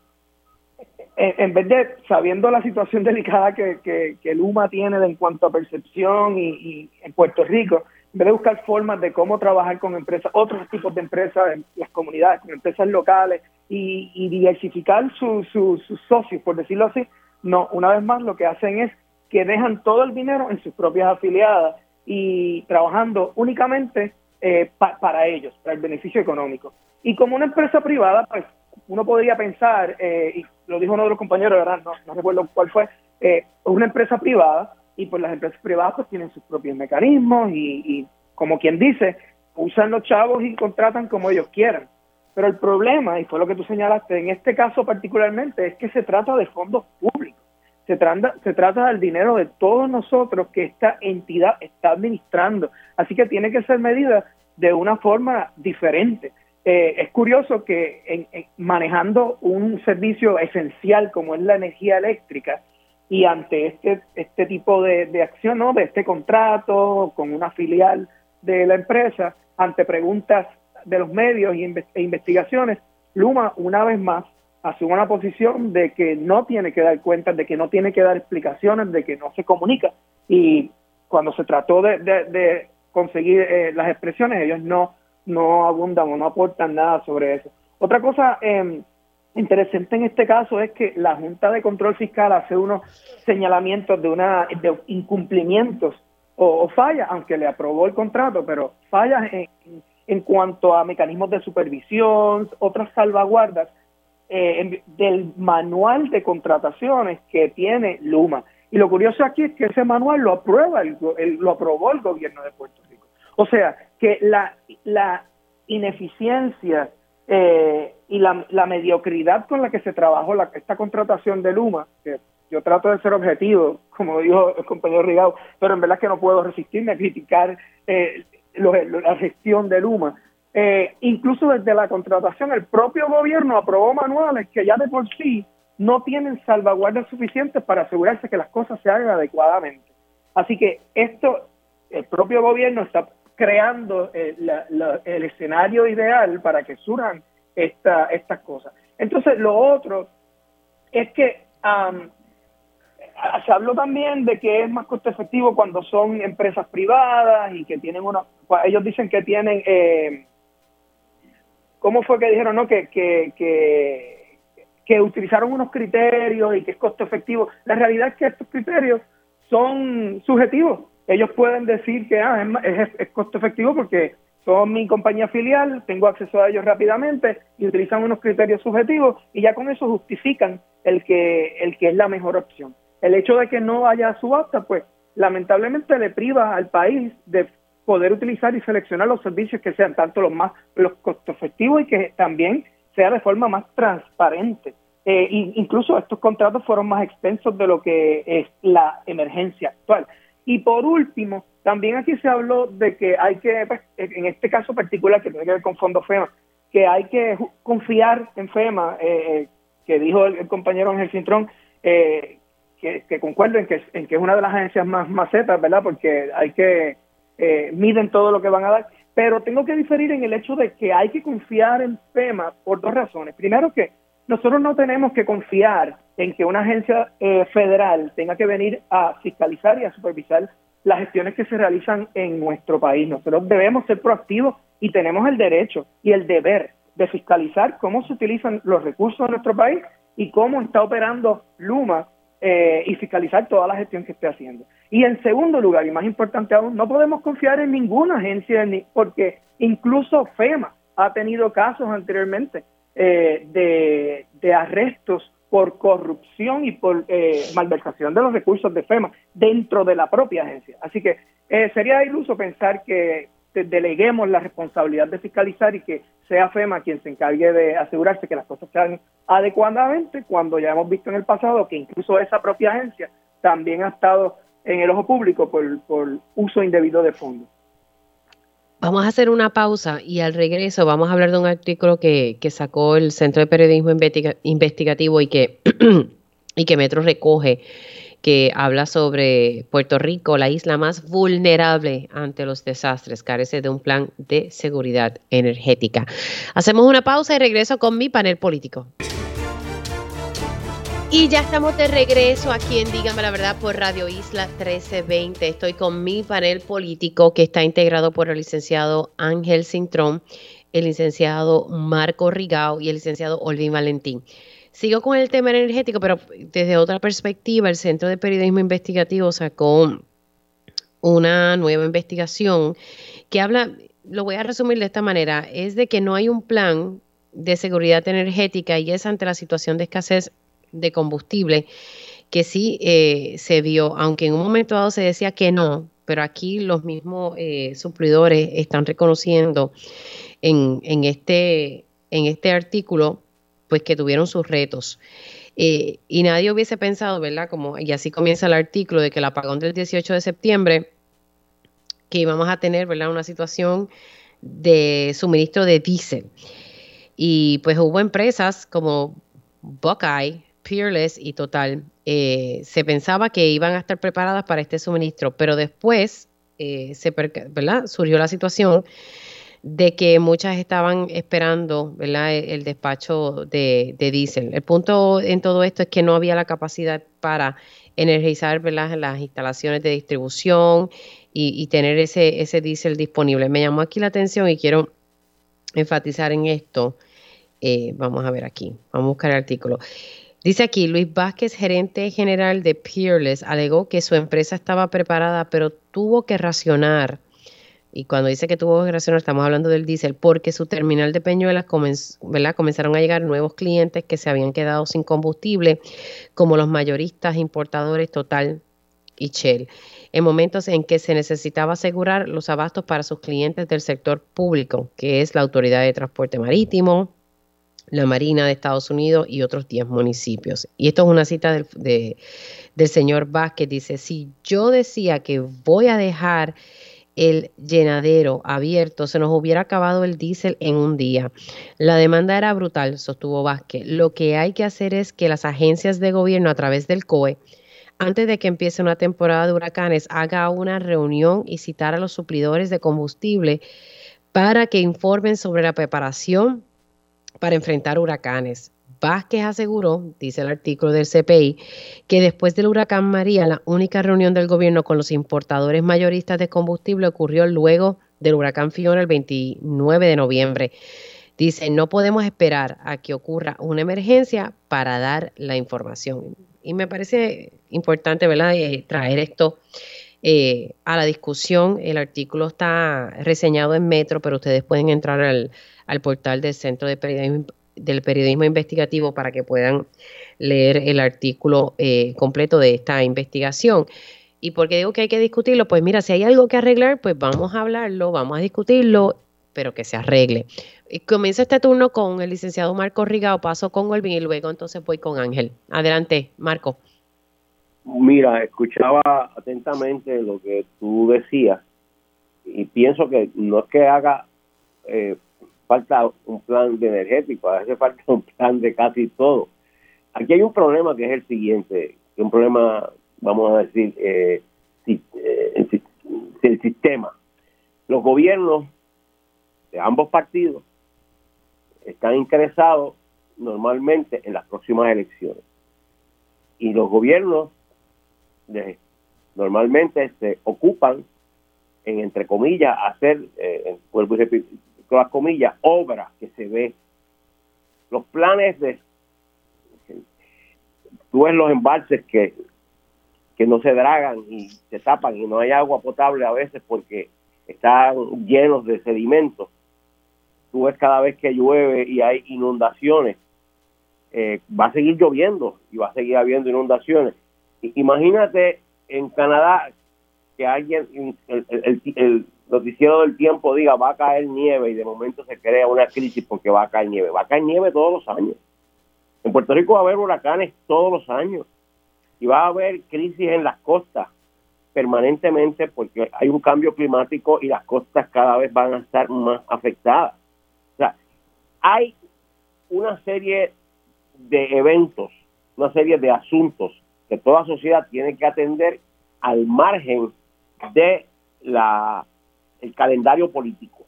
en, vez de, sabiendo la situación delicada que, que, que el UMA tiene en cuanto a percepción y, y en Puerto Rico, en vez de buscar formas de cómo trabajar con empresas, otros tipos de empresas en las comunidades, con empresas locales y, diversificar sus socios, por decirlo así, no, una vez más lo que hacen es que dejan todo el dinero en sus propias afiliadas y trabajando únicamente eh, para ellos, para el beneficio económico. Y como una empresa privada, pues uno podría pensar, eh, y lo dijo uno de los compañeros, ¿verdad? No, recuerdo cuál fue, eh, una empresa privada y pues las empresas privadas pues, tienen sus propios mecanismos y, como quien dice, usan los chavos y contratan como ellos quieran. Pero el problema, y fue lo que tú señalaste, en este caso particularmente, es que se trata de fondos públicos. Se trata, se trata del dinero de todos nosotros que esta entidad está administrando. Así que tiene que ser medida de una forma diferente. eh, es curioso que manejando un servicio esencial como es la energía eléctrica y ante este, este tipo de, acción, ¿no? de este contrato con una filial de la empresa, ante preguntas de los medios e investigaciones, Luma una vez más asume una posición de que no tiene que dar cuentas, de que no tiene que dar explicaciones, de que no se comunica. Y cuando se trató de, conseguir eh, las expresiones, ellos no, no abundan o no aportan nada sobre eso. Otra cosa eh, interesante en este caso es que la Junta de Control Fiscal hace unos señalamientos de, una, incumplimientos o, fallas, aunque le aprobó el contrato, pero fallas en, en cuanto a mecanismos de supervisión, otras salvaguardas eh, del manual de contrataciones que tiene Luma. Y lo curioso aquí es que ese manual lo aprueba, el, lo aprobó el gobierno de Puerto Rico. O sea, que la, la ineficiencia eh, y la, la, mediocridad con la que se trabajó la, esta contratación de Luma, que yo trato de ser objetivo, como dijo el compañero Rigao, pero en verdad que no puedo resistirme a criticar eh, la gestión de Luma. Eh, incluso desde la contratación, el propio gobierno aprobó manuales que ya de por sí no tienen salvaguardas suficientes para asegurarse que las cosas se hagan adecuadamente. Así que esto, el propio gobierno está creando eh, el escenario ideal para que surjan esta, estas cosas. Entonces, lo otro es que se habló también de que es más costo efectivo cuando son empresas privadas y que tienen una, ellos dicen que tienen, eh, ¿cómo fue que dijeron? No, que, que, que, utilizaron unos criterios y que es costo efectivo. La realidad es que estos criterios son subjetivos ellos pueden decir que ah, es, costo efectivo porque son mi compañía filial, tengo acceso a ellos rápidamente y utilizan unos criterios subjetivos y ya con eso justifican el que, el que es la mejor opción. El hecho de que no haya subasta, pues lamentablemente le priva al país de poder utilizar y seleccionar los servicios que sean tanto los más los costo efectivos y que también sea de forma más transparente. Eh, incluso estos contratos fueron más extensos de lo que es la emergencia actual. Y por último, también aquí se habló de que hay que, pues, en este caso particular que tiene que ver con Fondo FEMA, que hay que confiar en FEMA, eh, eh, que dijo el, compañero Ángel Cintrón, eh, que, que concuerdo en que, en que es una de las agencias más macetas, ¿verdad? Porque hay que, eh, miden todo lo que van a dar, pero tengo que diferir en el hecho de que hay que confiar en FEMA por dos razones. Primero que nosotros no tenemos que confiar en que una agencia eh, federal tenga que venir a fiscalizar y a supervisar las gestiones que se realizan en nuestro país. Nosotros debemos ser proactivos y tenemos el derecho y el deber de fiscalizar cómo se utilizan los recursos de nuestro país y cómo está operando Luma eh, y fiscalizar toda la gestión que esté haciendo. Y en segundo lugar, y más importante aún, no podemos confiar en ninguna agencia porque incluso FEMA ha tenido casos anteriormente eh, de, de arrestos por corrupción y por eh, malversación de los recursos de FEMA dentro de la propia agencia. Así que eh, sería iluso pensar que deleguemos la responsabilidad de fiscalizar y que sea FEMA quien se encargue de asegurarse que las cosas se hagan adecuadamente, cuando ya hemos visto en el pasado que incluso esa propia agencia también ha estado en el ojo público por, por uso indebido de fondos. Vamos a hacer una pausa y al regreso vamos a hablar de un artículo que, sacó el Centro de Periodismo Investigativo y que, y que Metro recoge, que habla sobre Puerto Rico, la isla más vulnerable ante los desastres, carece de un plan de seguridad energética. Hacemos una pausa y regreso con mi panel político. Y ya estamos de regreso aquí en Dígame la Verdad por Radio Isla 1320. Estoy con mi panel político que está integrado por el licenciado Ángel Cintrón, el licenciado Marco Rigao y el licenciado Olvin Valentín. Sigo con el tema energético, pero desde otra perspectiva, el Centro de Periodismo Investigativo sacó una nueva investigación que habla, lo voy a resumir de esta manera, es de que no hay un plan de seguridad energética y es ante la situación de escasez de combustible que sí eh, se vio, aunque en un momento dado se decía que no, pero aquí los mismos eh, suplidores están reconociendo en, en, este, en este artículo pues que tuvieron sus retos. Eh, y nadie hubiese pensado, ¿verdad? Como, y así comienza el artículo de que el apagón del 18 de septiembre, que íbamos a tener, ¿verdad? Una situación de suministro de diésel. Y pues hubo empresas como Buckeye, Peerless y Total. Eh, se pensaba que iban a estar preparadas para este suministro, pero después eh, se, ¿verdad? surgió la situación de que muchas estaban esperando. E, el, despacho de, diésel. El punto en todo esto es que no había la capacidad para energizar las instalaciones de distribución y, tener ese, ese diésel disponible. Me llamó aquí la atención y quiero enfatizar en esto. Eh, vamos a ver aquí, vamos a buscar el artículo. Dice aquí, Luis Vázquez, gerente general de Peerless, alegó que su empresa estaba preparada, pero tuvo que racionar y cuando dice que tuvo generación, estamos hablando del diésel, porque su terminal de Peñuelas comenzaron a llegar nuevos clientes que se habían quedado sin combustible, como los mayoristas, importadores Total y Shell, en momentos en que se necesitaba asegurar los abastos para sus clientes del sector público, que es la Autoridad de Transporte Marítimo, la Marina de Estados Unidos y otros 10 municipios. Y esto es una cita del, del señor Vázquez, dice, si yo decía que voy a dejar el llenadero abierto, se nos hubiera acabado el diésel en un día. La demanda era brutal, sostuvo Vázquez. Lo que hay que hacer es que las agencias de gobierno a través del COE, antes de que empiece una temporada de huracanes, haga una reunión y citar a los suplidores de combustible para que informen sobre la preparación para enfrentar huracanes. Vázquez aseguró, dice el artículo del CPI, que después del huracán María, la única reunión del gobierno con los importadores mayoristas de combustible ocurrió luego del huracán Fiona el 29 de noviembre. Dice, no podemos esperar a que ocurra una emergencia para dar la información. Y me parece importante, ¿verdad?, eh, traer esto eh, a la discusión. El artículo está reseñado en Metro, pero ustedes pueden entrar al, al portal del Centro de Periodismo del periodismo investigativo para que puedan leer el artículo eh, completo de esta investigación. ¿Y por qué digo que hay que discutirlo? Pues mira, si hay algo que arreglar, pues vamos a hablarlo, vamos a discutirlo, pero que se arregle. Y comienza este turno con el licenciado Marco Rigao, paso con Olvin y luego entonces voy con Ángel. Adelante, Marco. Mira, escuchaba atentamente lo que tú decías y pienso que no es que haga eh, falta un plan de energético, hace falta un plan de casi todo. Aquí hay un problema que es el siguiente, un problema, vamos a decir, eh, eh el sistema. Los gobiernos de ambos partidos están interesados normalmente en las próximas elecciones. Y los gobiernos normalmente se ocupan en, entre comillas, hacer, eh, las comillas, obra que se ve. Los planes de... Tú ves los embalses que, que no se dragan y se tapan y no hay agua potable a veces porque están llenos de sedimentos. Tú ves cada vez que llueve y hay inundaciones, eh, va a seguir lloviendo y va a seguir habiendo inundaciones. Imagínate en Canadá que alguien, el, el, noticiero del tiempo diga va a caer nieve y de momento se crea una crisis porque va a caer nieve. Va a caer nieve todos los años. En Puerto Rico va a haber huracanes todos los años y va a haber crisis en las costas permanentemente porque hay un cambio climático y las costas cada vez van a estar más afectadas. O sea, hay una serie de eventos, una serie de asuntos que toda sociedad tiene que atender al margen de la el calendario político.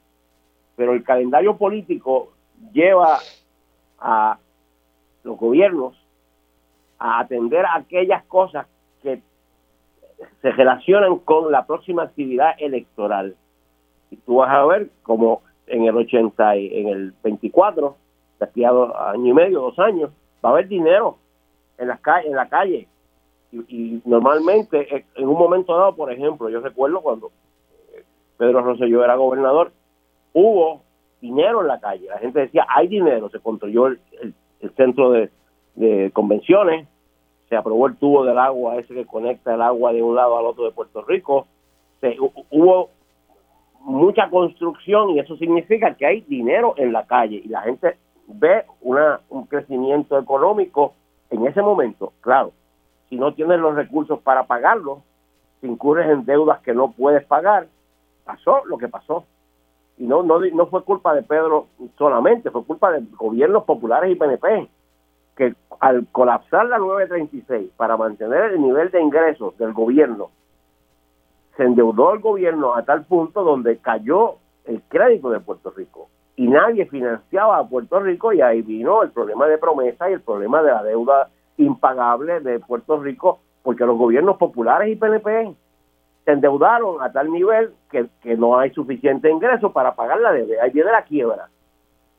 Pero el calendario político lleva a los gobiernos a atender aquellas cosas que se relacionan con la próxima actividad electoral. Y tú vas a ver como en el 80 y en el 24, de año y medio, dos años, va a haber dinero en, las en la calle. Y, y normalmente, en un momento dado, por ejemplo, yo recuerdo cuando Pedro Rosselló era gobernador, hubo dinero en la calle. La gente decía, hay dinero. Se construyó el, centro de, convenciones, se aprobó el tubo del agua, ese que conecta el agua de un lado al otro de Puerto Rico. Se, hubo mucha construcción y eso significa que hay dinero en la calle y la gente ve una, un crecimiento económico en ese momento. Claro, si no tienes los recursos para pagarlo, si incurres en deudas que no puedes pagar, pasó lo que pasó. y no, no, no fue culpa de Pedro solamente, fue culpa de gobiernos populares y PNP, que al colapsar la 936 para mantener el nivel de ingresos del gobierno, se endeudó el gobierno a tal punto donde cayó el crédito de Puerto Rico y nadie financiaba a Puerto Rico y ahí vino el problema de promesa y el problema de la deuda impagable de Puerto Rico porque los gobiernos populares y PNP se endeudaron a tal nivel que, no hay suficiente ingreso para pagar la deuda. Ahí viene la quiebra.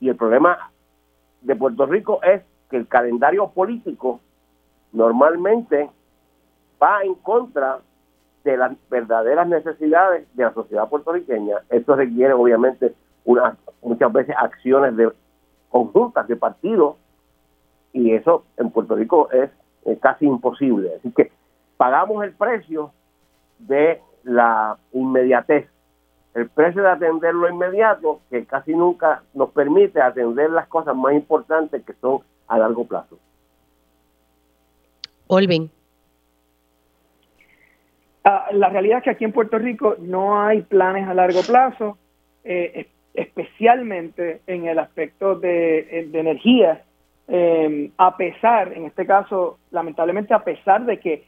Y el problema de Puerto Rico es que el calendario político normalmente va en contra de las verdaderas necesidades de la sociedad puertorriqueña. Esto requiere obviamente unas muchas veces acciones de conjuntas de partidos y eso en Puerto Rico es casi imposible. Así que pagamos el precio de la inmediatez, el precio de atender lo inmediato que casi nunca nos permite atender las cosas más importantes que son a largo plazo. Olvin. Ah, la realidad es que aquí en Puerto Rico no hay planes a largo plazo, eh, especialmente en el aspecto de, energía, eh, a pesar, en este caso, lamentablemente a pesar de que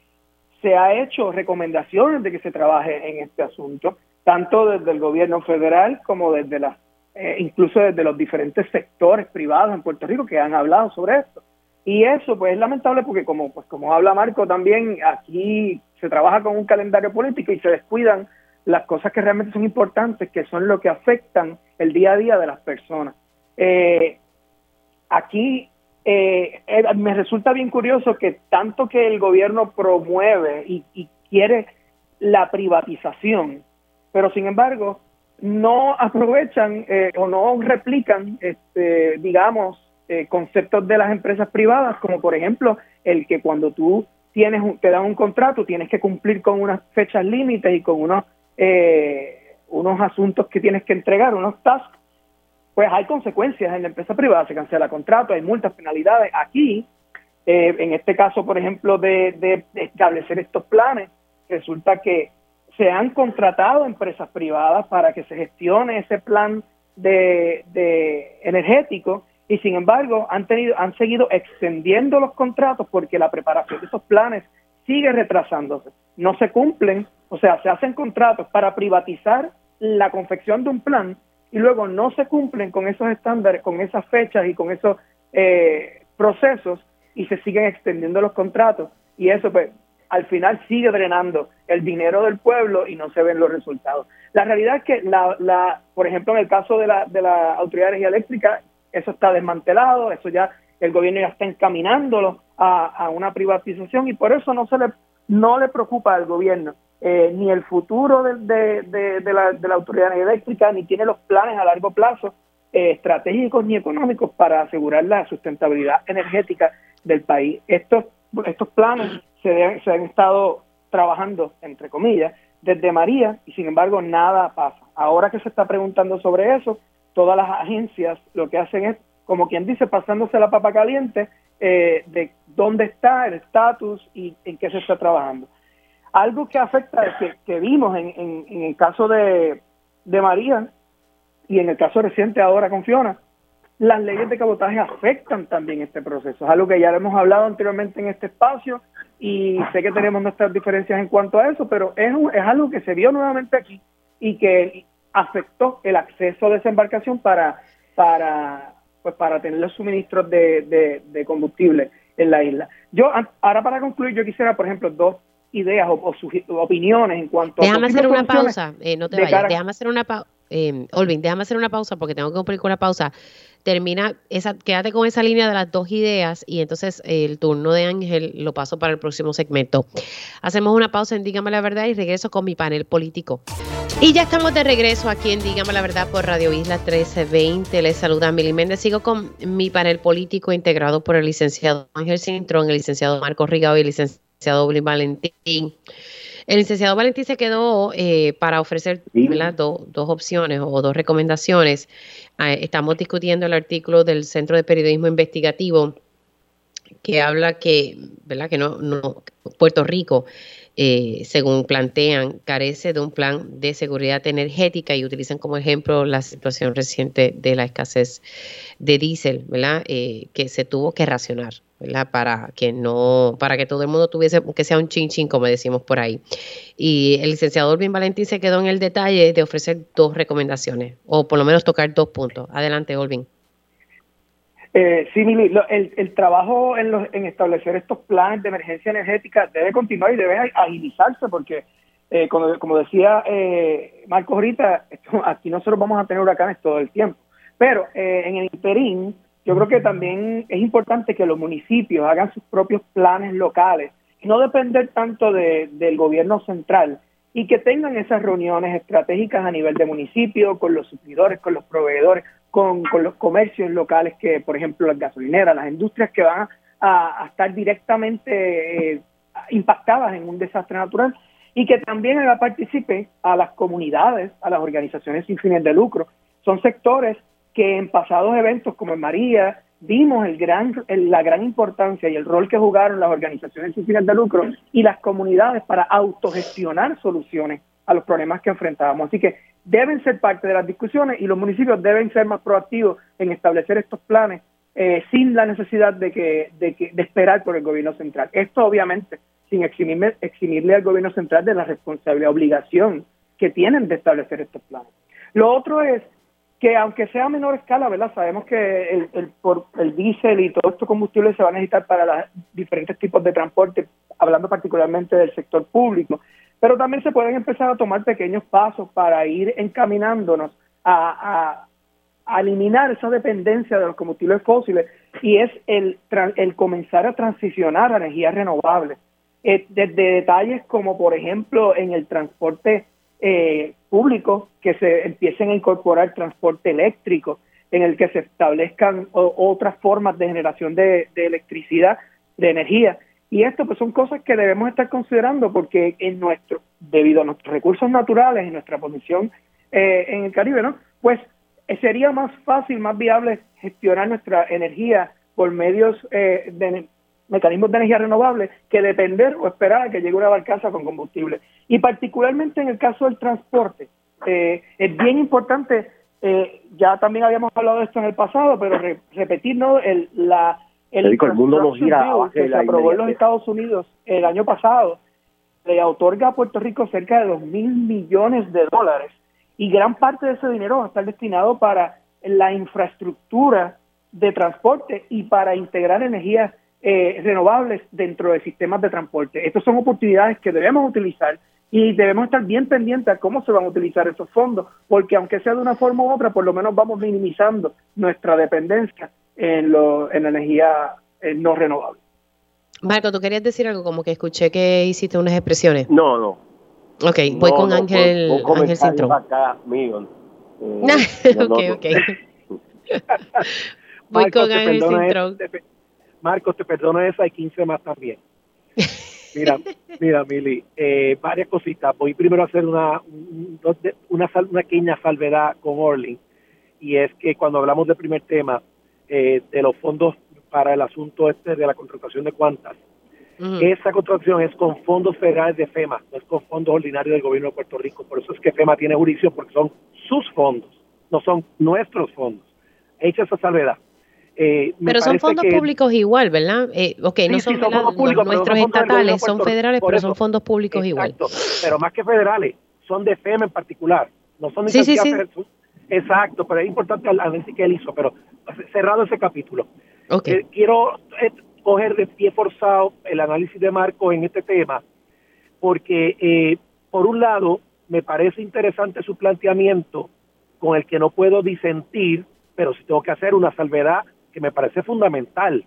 se ha hecho recomendaciones de que se trabaje en este asunto, tanto desde el gobierno federal como desde las, eh, incluso desde los diferentes sectores privados en Puerto Rico que han hablado sobre esto. Y eso pues es lamentable porque como pues como habla Marco también aquí se trabaja con un calendario político y se descuidan las cosas que realmente son importantes, que son lo que afectan el día a día de las personas. Eh, aquí eh, eh, me resulta bien curioso que tanto que el gobierno promueve y, quiere la privatización, pero sin embargo no aprovechan eh, o no replican, este, digamos, eh, conceptos de las empresas privadas, como por ejemplo el que cuando tú tienes te dan un contrato tienes que cumplir con unas fechas límites y con unos unos asuntos que tienes que entregar, unos tasks pues hay consecuencias en la empresa privada, se cancela contrato, hay multas, penalidades. Aquí, eh, en este caso, por ejemplo, de, establecer estos planes, resulta que se han contratado empresas privadas para que se gestione ese plan de, energético y sin embargo han tenido han seguido extendiendo los contratos porque la preparación de esos planes sigue retrasándose no se cumplen o sea se hacen contratos para privatizar la confección de un plan y luego no se cumplen con esos estándares, con esas fechas y con esos eh, procesos y se siguen extendiendo los contratos y eso pues al final sigue drenando el dinero del pueblo y no se ven los resultados. La realidad es que, la, la, por ejemplo, en el caso de la, de la Autoridad de Energía Eléctrica, eso está desmantelado, eso ya el gobierno ya está encaminándolo a, a una privatización y por eso no se le no le preocupa al gobierno eh, ni el futuro de, de, la, de, la, autoridad eléctrica, ni tiene los planes a largo plazo eh, estratégicos ni económicos para asegurar la sustentabilidad energética del país. Estos, estos planes se, se han estado trabajando, entre comillas, desde María y sin embargo nada pasa. Ahora que se está preguntando sobre eso, todas las agencias lo que hacen es, como quien dice, pasándose la papa caliente eh, de dónde está el estatus y en qué se está trabajando. Algo que afecta, que, que vimos en, en, el caso de, de María y en el caso reciente ahora con Fiona, las leyes de cabotaje afectan también este proceso. Es algo que ya hemos hablado anteriormente en este espacio y sé que tenemos nuestras diferencias en cuanto a eso, pero es, es algo que se vio nuevamente aquí y que afectó el acceso a esa embarcación para, para, pues para tener los suministros de, de, de combustible en la isla. Yo, ahora para concluir, yo quisiera, por ejemplo, dos ideas o, opiniones en cuanto déjame hacer una pausa eh, no te vayas déjame hacer una pausa eh, Olvin, déjame hacer una pausa porque tengo que cumplir con una pausa. Termina, esa, quédate con esa línea de las dos ideas y entonces el turno de Ángel lo paso para el próximo segmento. Hacemos una pausa en Dígame la Verdad y regreso con mi panel político. Y ya estamos de regreso aquí en Dígame la Verdad por Radio Isla 1320. Les saluda Mili Méndez. Sigo con mi panel político integrado por el licenciado Ángel Cintrón, el licenciado Marco Rigao y el licenciado licenciado Valentín. El licenciado Valentín se quedó eh, para ofrecer dos opciones o dos recomendaciones. Ah, estamos discutiendo el artículo del Centro de Periodismo Investigativo que habla que, ¿verdad? que no, no Puerto Rico eh, según plantean, carece de un plan de seguridad energética y utilizan como ejemplo la situación reciente de la escasez de diésel, ¿verdad? Eh, que se tuvo que racionar, ¿verdad? Para que no, para que todo el mundo tuviese, que sea un chin chin, como decimos por ahí. Y el licenciado Olvin Valentín se quedó en el detalle de ofrecer dos recomendaciones, o por lo menos tocar dos puntos. Adelante, Olvin. Eh, sí, Mili, el, el, trabajo en, los, en establecer estos planes de emergencia energética debe continuar y debe agilizarse porque, eh, como, decía eh, Marcos ahorita, aquí nosotros vamos a tener huracanes todo el tiempo. Pero eh, en el interín, yo creo que también es importante que los municipios hagan sus propios planes locales y no depender tanto de, del gobierno central y que tengan esas reuniones estratégicas a nivel de municipio, con los suplidores, con los proveedores, con, los comercios locales que, por ejemplo, las gasolineras, las industrias que van a, estar directamente eh, impactadas en un desastre natural y que también la participe a las comunidades, a las organizaciones sin fines de lucro. Son sectores que en pasados eventos como en María vimos el gran, la gran importancia y el rol que jugaron las organizaciones sin fines de lucro y las comunidades para autogestionar soluciones a los problemas que enfrentábamos. Así que deben ser parte de las discusiones y los municipios deben ser más proactivos en establecer estos planes eh, sin la necesidad de que, de que de esperar por el gobierno central. Esto obviamente sin eximirle, eximirle al gobierno central de la responsabilidad, obligación que tienen de establecer estos planes. Lo otro es que aunque sea a menor escala, ¿verdad? Sabemos que el, el, por el diésel y todos estos combustibles se van a necesitar para los diferentes tipos de transporte, hablando particularmente del sector público, pero también se pueden empezar a tomar pequeños pasos para ir encaminándonos a, eliminar esa dependencia de los combustibles fósiles y es el, el comenzar a transicionar a energías renovables. Eh, desde detalles como, por ejemplo, en el transporte eh, público, que se empiecen a incorporar transporte eléctrico, en el que se establezcan otras formas de generación de, de electricidad, de energía, y esto pues son cosas que debemos estar considerando porque en nuestro, debido a nuestros recursos naturales y nuestra posición eh, en el Caribe, ¿no? Pues eh, sería más fácil, más viable gestionar nuestra energía por medios eh, de mecanismos de energía renovable que depender o esperar a que llegue una barcaza con combustible. Y particularmente en el caso del transporte, es bien importante, ya también habíamos hablado de esto en el pasado, pero repetir ¿no? el, la el, mundo nos gira que se aprobó en los Estados Unidos el año pasado le otorga a Puerto Rico cerca de dos mil millones de dólares y gran parte de ese dinero va a estar destinado para la infraestructura de transporte y para integrar energías eh, renovables dentro de sistemas de transporte. Estas son oportunidades que debemos utilizar y debemos estar bien pendientes a cómo se van a utilizar esos fondos, porque aunque sea de una forma u otra, por lo menos vamos minimizando nuestra dependencia en, lo, en energía eh, no renovable. Marco, ¿tú querías decir algo? Como que escuché que hiciste unas expresiones. No, no. Ok, voy con Ángel, Ángel Cintrón. Acá, mío. Eh, ok, ok. voy con Ángel Cintrón. Marcos, te perdono esa y 15 más también. Mira, mira, Mili, eh, varias cositas. Voy primero a hacer una, una, una pequeña salvedad con Orling. Y es que cuando hablamos del primer tema, eh, de los fondos para el asunto este de la contratación de cuantas. Esa contratación es con fondos federales de FEMA, no es con fondos ordinarios del gobierno de Puerto Rico. Por eso es que FEMA tiene jurisdicción, porque son sus fondos, no son nuestros fondos. Hecha esa salvedad. Eh, pero son fondos públicos igual, ¿verdad? Eh, ok, no son, nuestros estatales, son federales, pero son fondos públicos igual. Pero más que federales, son de FEMA en particular. No son sí, sí, sí. Exacto, pero es importante el análisis que él hizo, pero cerrado ese capítulo. Eh, quiero eh, coger de pie forzado el análisis de Marco en este tema, porque eh, por un lado me parece interesante su planteamiento con el que no puedo disentir, pero sí tengo que hacer una salvedad que me parece fundamental.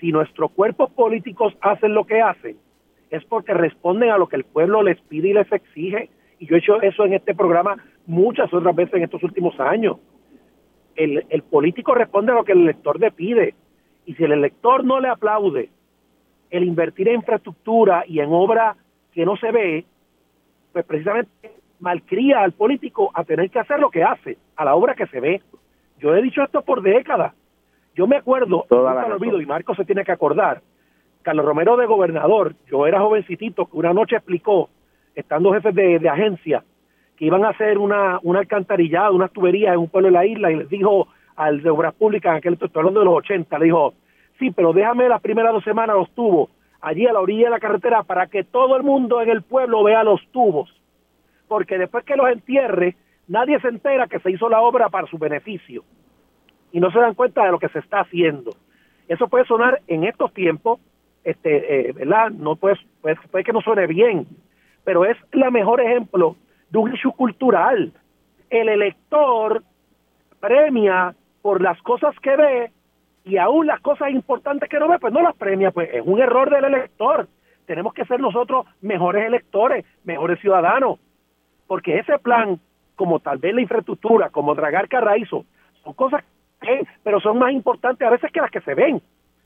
Si nuestros cuerpos políticos hacen lo que hacen, es porque responden a lo que el pueblo les pide y les exige. Y yo he hecho eso en este programa muchas otras veces en estos últimos años. El, el político responde a lo que el elector le pide. Y si el elector no le aplaude el invertir en infraestructura y en obra que no se ve, pues precisamente malcría al político a tener que hacer lo que hace, a la obra que se ve. Yo he dicho esto por décadas. Yo me acuerdo, nunca lo olvido, y Marco se tiene que acordar, Carlos Romero de gobernador, yo era jovencitito, que una noche explicó, estando jefes de, agencia, que iban a hacer una, una alcantarillada, unas tuberías en un pueblo de la isla, y les dijo al de Obras Públicas, en aquel estoy hablando de los 80, le dijo, sí, pero déjame las primeras dos semanas los tubos allí a la orilla de la carretera para que todo el mundo en el pueblo vea los tubos, porque después que los entierre, nadie se entera que se hizo la obra para su beneficio y no se dan cuenta de lo que se está haciendo. Eso puede sonar en estos tiempos, este, eh, ¿verdad? No puede, puede, que no suene bien, pero es la mejor ejemplo de un issue cultural. El elector premia por las cosas que ve y aún las cosas importantes que no ve, pues no las premia, pues es un error del elector. Tenemos que ser nosotros mejores electores, mejores ciudadanos, porque ese plan, como tal vez la infraestructura, como Dragar Carraízo, son cosas que, pero son más importantes a veces que las que se ven,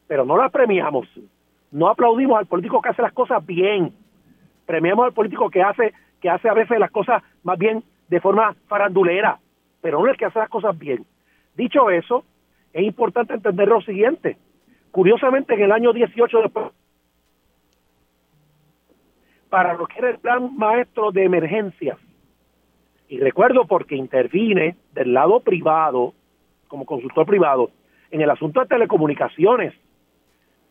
pero no las premiamos. No aplaudimos al político que hace las cosas bien. Premiamos al político que hace que hace a veces las cosas más bien de forma farandulera, pero no el que hace las cosas bien. Dicho eso, es importante entender lo siguiente. Curiosamente, en el año 18 después, para lo que era el plan maestro de emergencias, y recuerdo porque intervine del lado privado, como consultor privado, en el asunto de telecomunicaciones,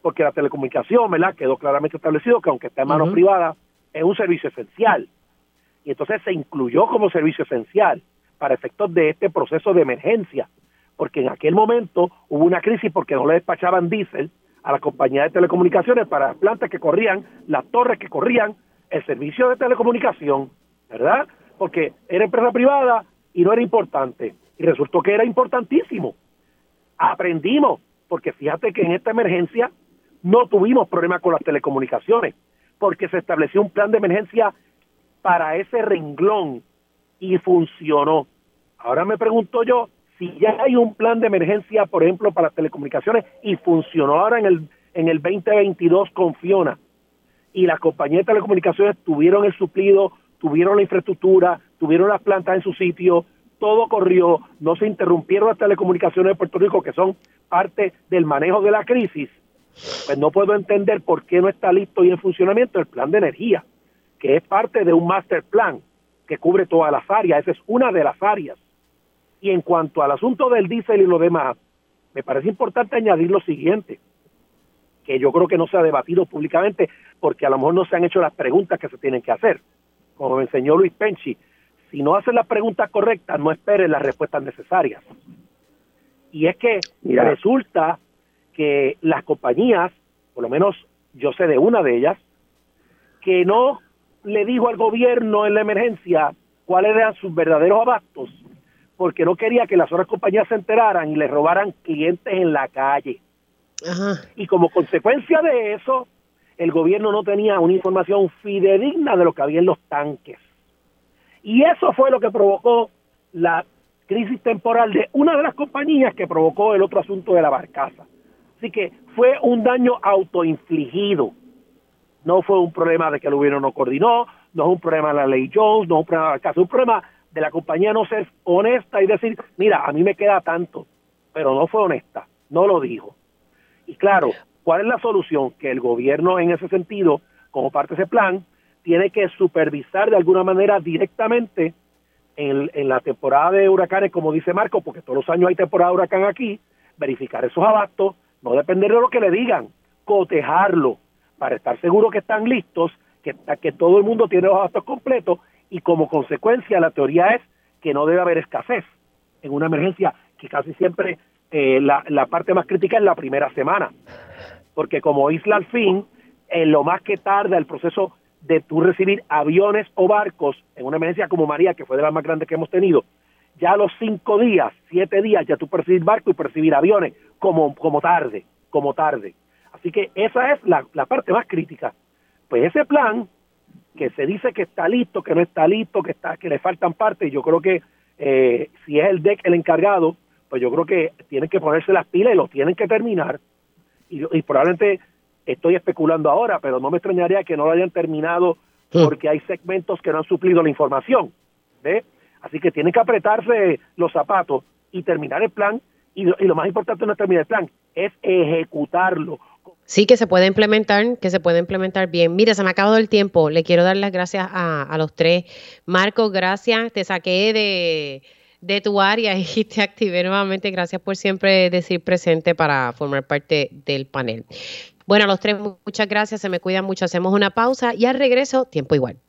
porque la telecomunicación, ¿verdad? Quedó claramente establecido que aunque está en manos privadas, es un servicio esencial. Y entonces se incluyó como servicio esencial para efectos de este proceso de emergencia porque en aquel momento hubo una crisis porque no le despachaban diésel a la compañía de telecomunicaciones para las plantas que corrían, las torres que corrían, el servicio de telecomunicación, ¿verdad? Porque era empresa privada y no era importante. Y resultó que era importantísimo. Aprendimos, porque fíjate que en esta emergencia no tuvimos problemas con las telecomunicaciones, porque se estableció un plan de emergencia para ese renglón y funcionó. Ahora me pregunto yo, si ya hay un plan de emergencia, por ejemplo, para telecomunicaciones y funcionó ahora en el, en el 2022 con Fiona, y las compañías de telecomunicaciones tuvieron el suplido, tuvieron la infraestructura, tuvieron las plantas en su sitio, todo corrió, no se interrumpieron las telecomunicaciones de Puerto Rico, que son parte del manejo de la crisis, pues no puedo entender por qué no está listo y en funcionamiento el plan de energía, que es parte de un master plan que cubre todas las áreas, esa es una de las áreas y en cuanto al asunto del diésel y lo demás, me parece importante añadir lo siguiente, que yo creo que no se ha debatido públicamente porque a lo mejor no se han hecho las preguntas que se tienen que hacer. Como me enseñó Luis Penchi, si no hacen las preguntas correctas, no esperen las respuestas necesarias. Y es que resulta que las compañías, por lo menos yo sé de una de ellas, que no le dijo al gobierno en la emergencia cuáles eran sus verdaderos abastos porque no quería que las otras compañías se enteraran y le robaran clientes en la calle. Y como consecuencia de eso, el gobierno no tenía una información fidedigna de lo que había en los tanques. Y eso fue lo que provocó la crisis temporal de una de las compañías que provocó el otro asunto de la barcaza. Así que fue un daño autoinfligido. No fue un problema de que el gobierno no coordinó, no es un problema de la ley Jones, no es un problema de la barcaza, es un problema de la compañía no ser honesta y decir, mira, a mí me queda tanto, pero no fue honesta, no lo dijo. Y claro, ¿cuál es la solución? Que el gobierno en ese sentido, como parte de ese plan, tiene que supervisar de alguna manera directamente en, en la temporada de huracanes, como dice Marco, porque todos los años hay temporada de huracán aquí, verificar esos abastos, no depender de lo que le digan, cotejarlo para estar seguro que están listos, que, que todo el mundo tiene los abastos completos y como consecuencia la teoría es que no debe haber escasez en una emergencia que casi siempre eh, la, parte más crítica es la primera semana, porque como isla al fin, en lo más que tarda el proceso de tú recibir aviones o barcos en una emergencia como María, que fue de las más grandes que hemos tenido, ya a los cinco días, siete días, ya tú percibir barcos y percibir aviones como, como tarde, como tarde. Así que esa es la, la parte más crítica. Pues ese plan que se dice que está listo, que no está listo, que está, que le faltan partes. Yo creo que eh, si es el DEC el encargado, pues yo creo que tienen que ponerse las pilas y lo tienen que terminar. Y, probablemente estoy especulando ahora, pero no me extrañaría que no lo hayan terminado porque hay segmentos que no han suplido la información. ¿ve? Así que tienen que apretarse los zapatos y terminar el plan. Y, y lo más importante no es terminar el plan, es ejecutarlo Sí, que se puede implementar, que se puede implementar bien. Mira, se me ha acabado el tiempo. Le quiero dar las gracias a, los tres. Marco, gracias. Te saqué de, de tu área y te activé nuevamente. Gracias por siempre decir presente para formar parte del panel. Bueno, a los tres, muchas gracias. Se me cuidan mucho. Hacemos una pausa y al regreso, tiempo igual.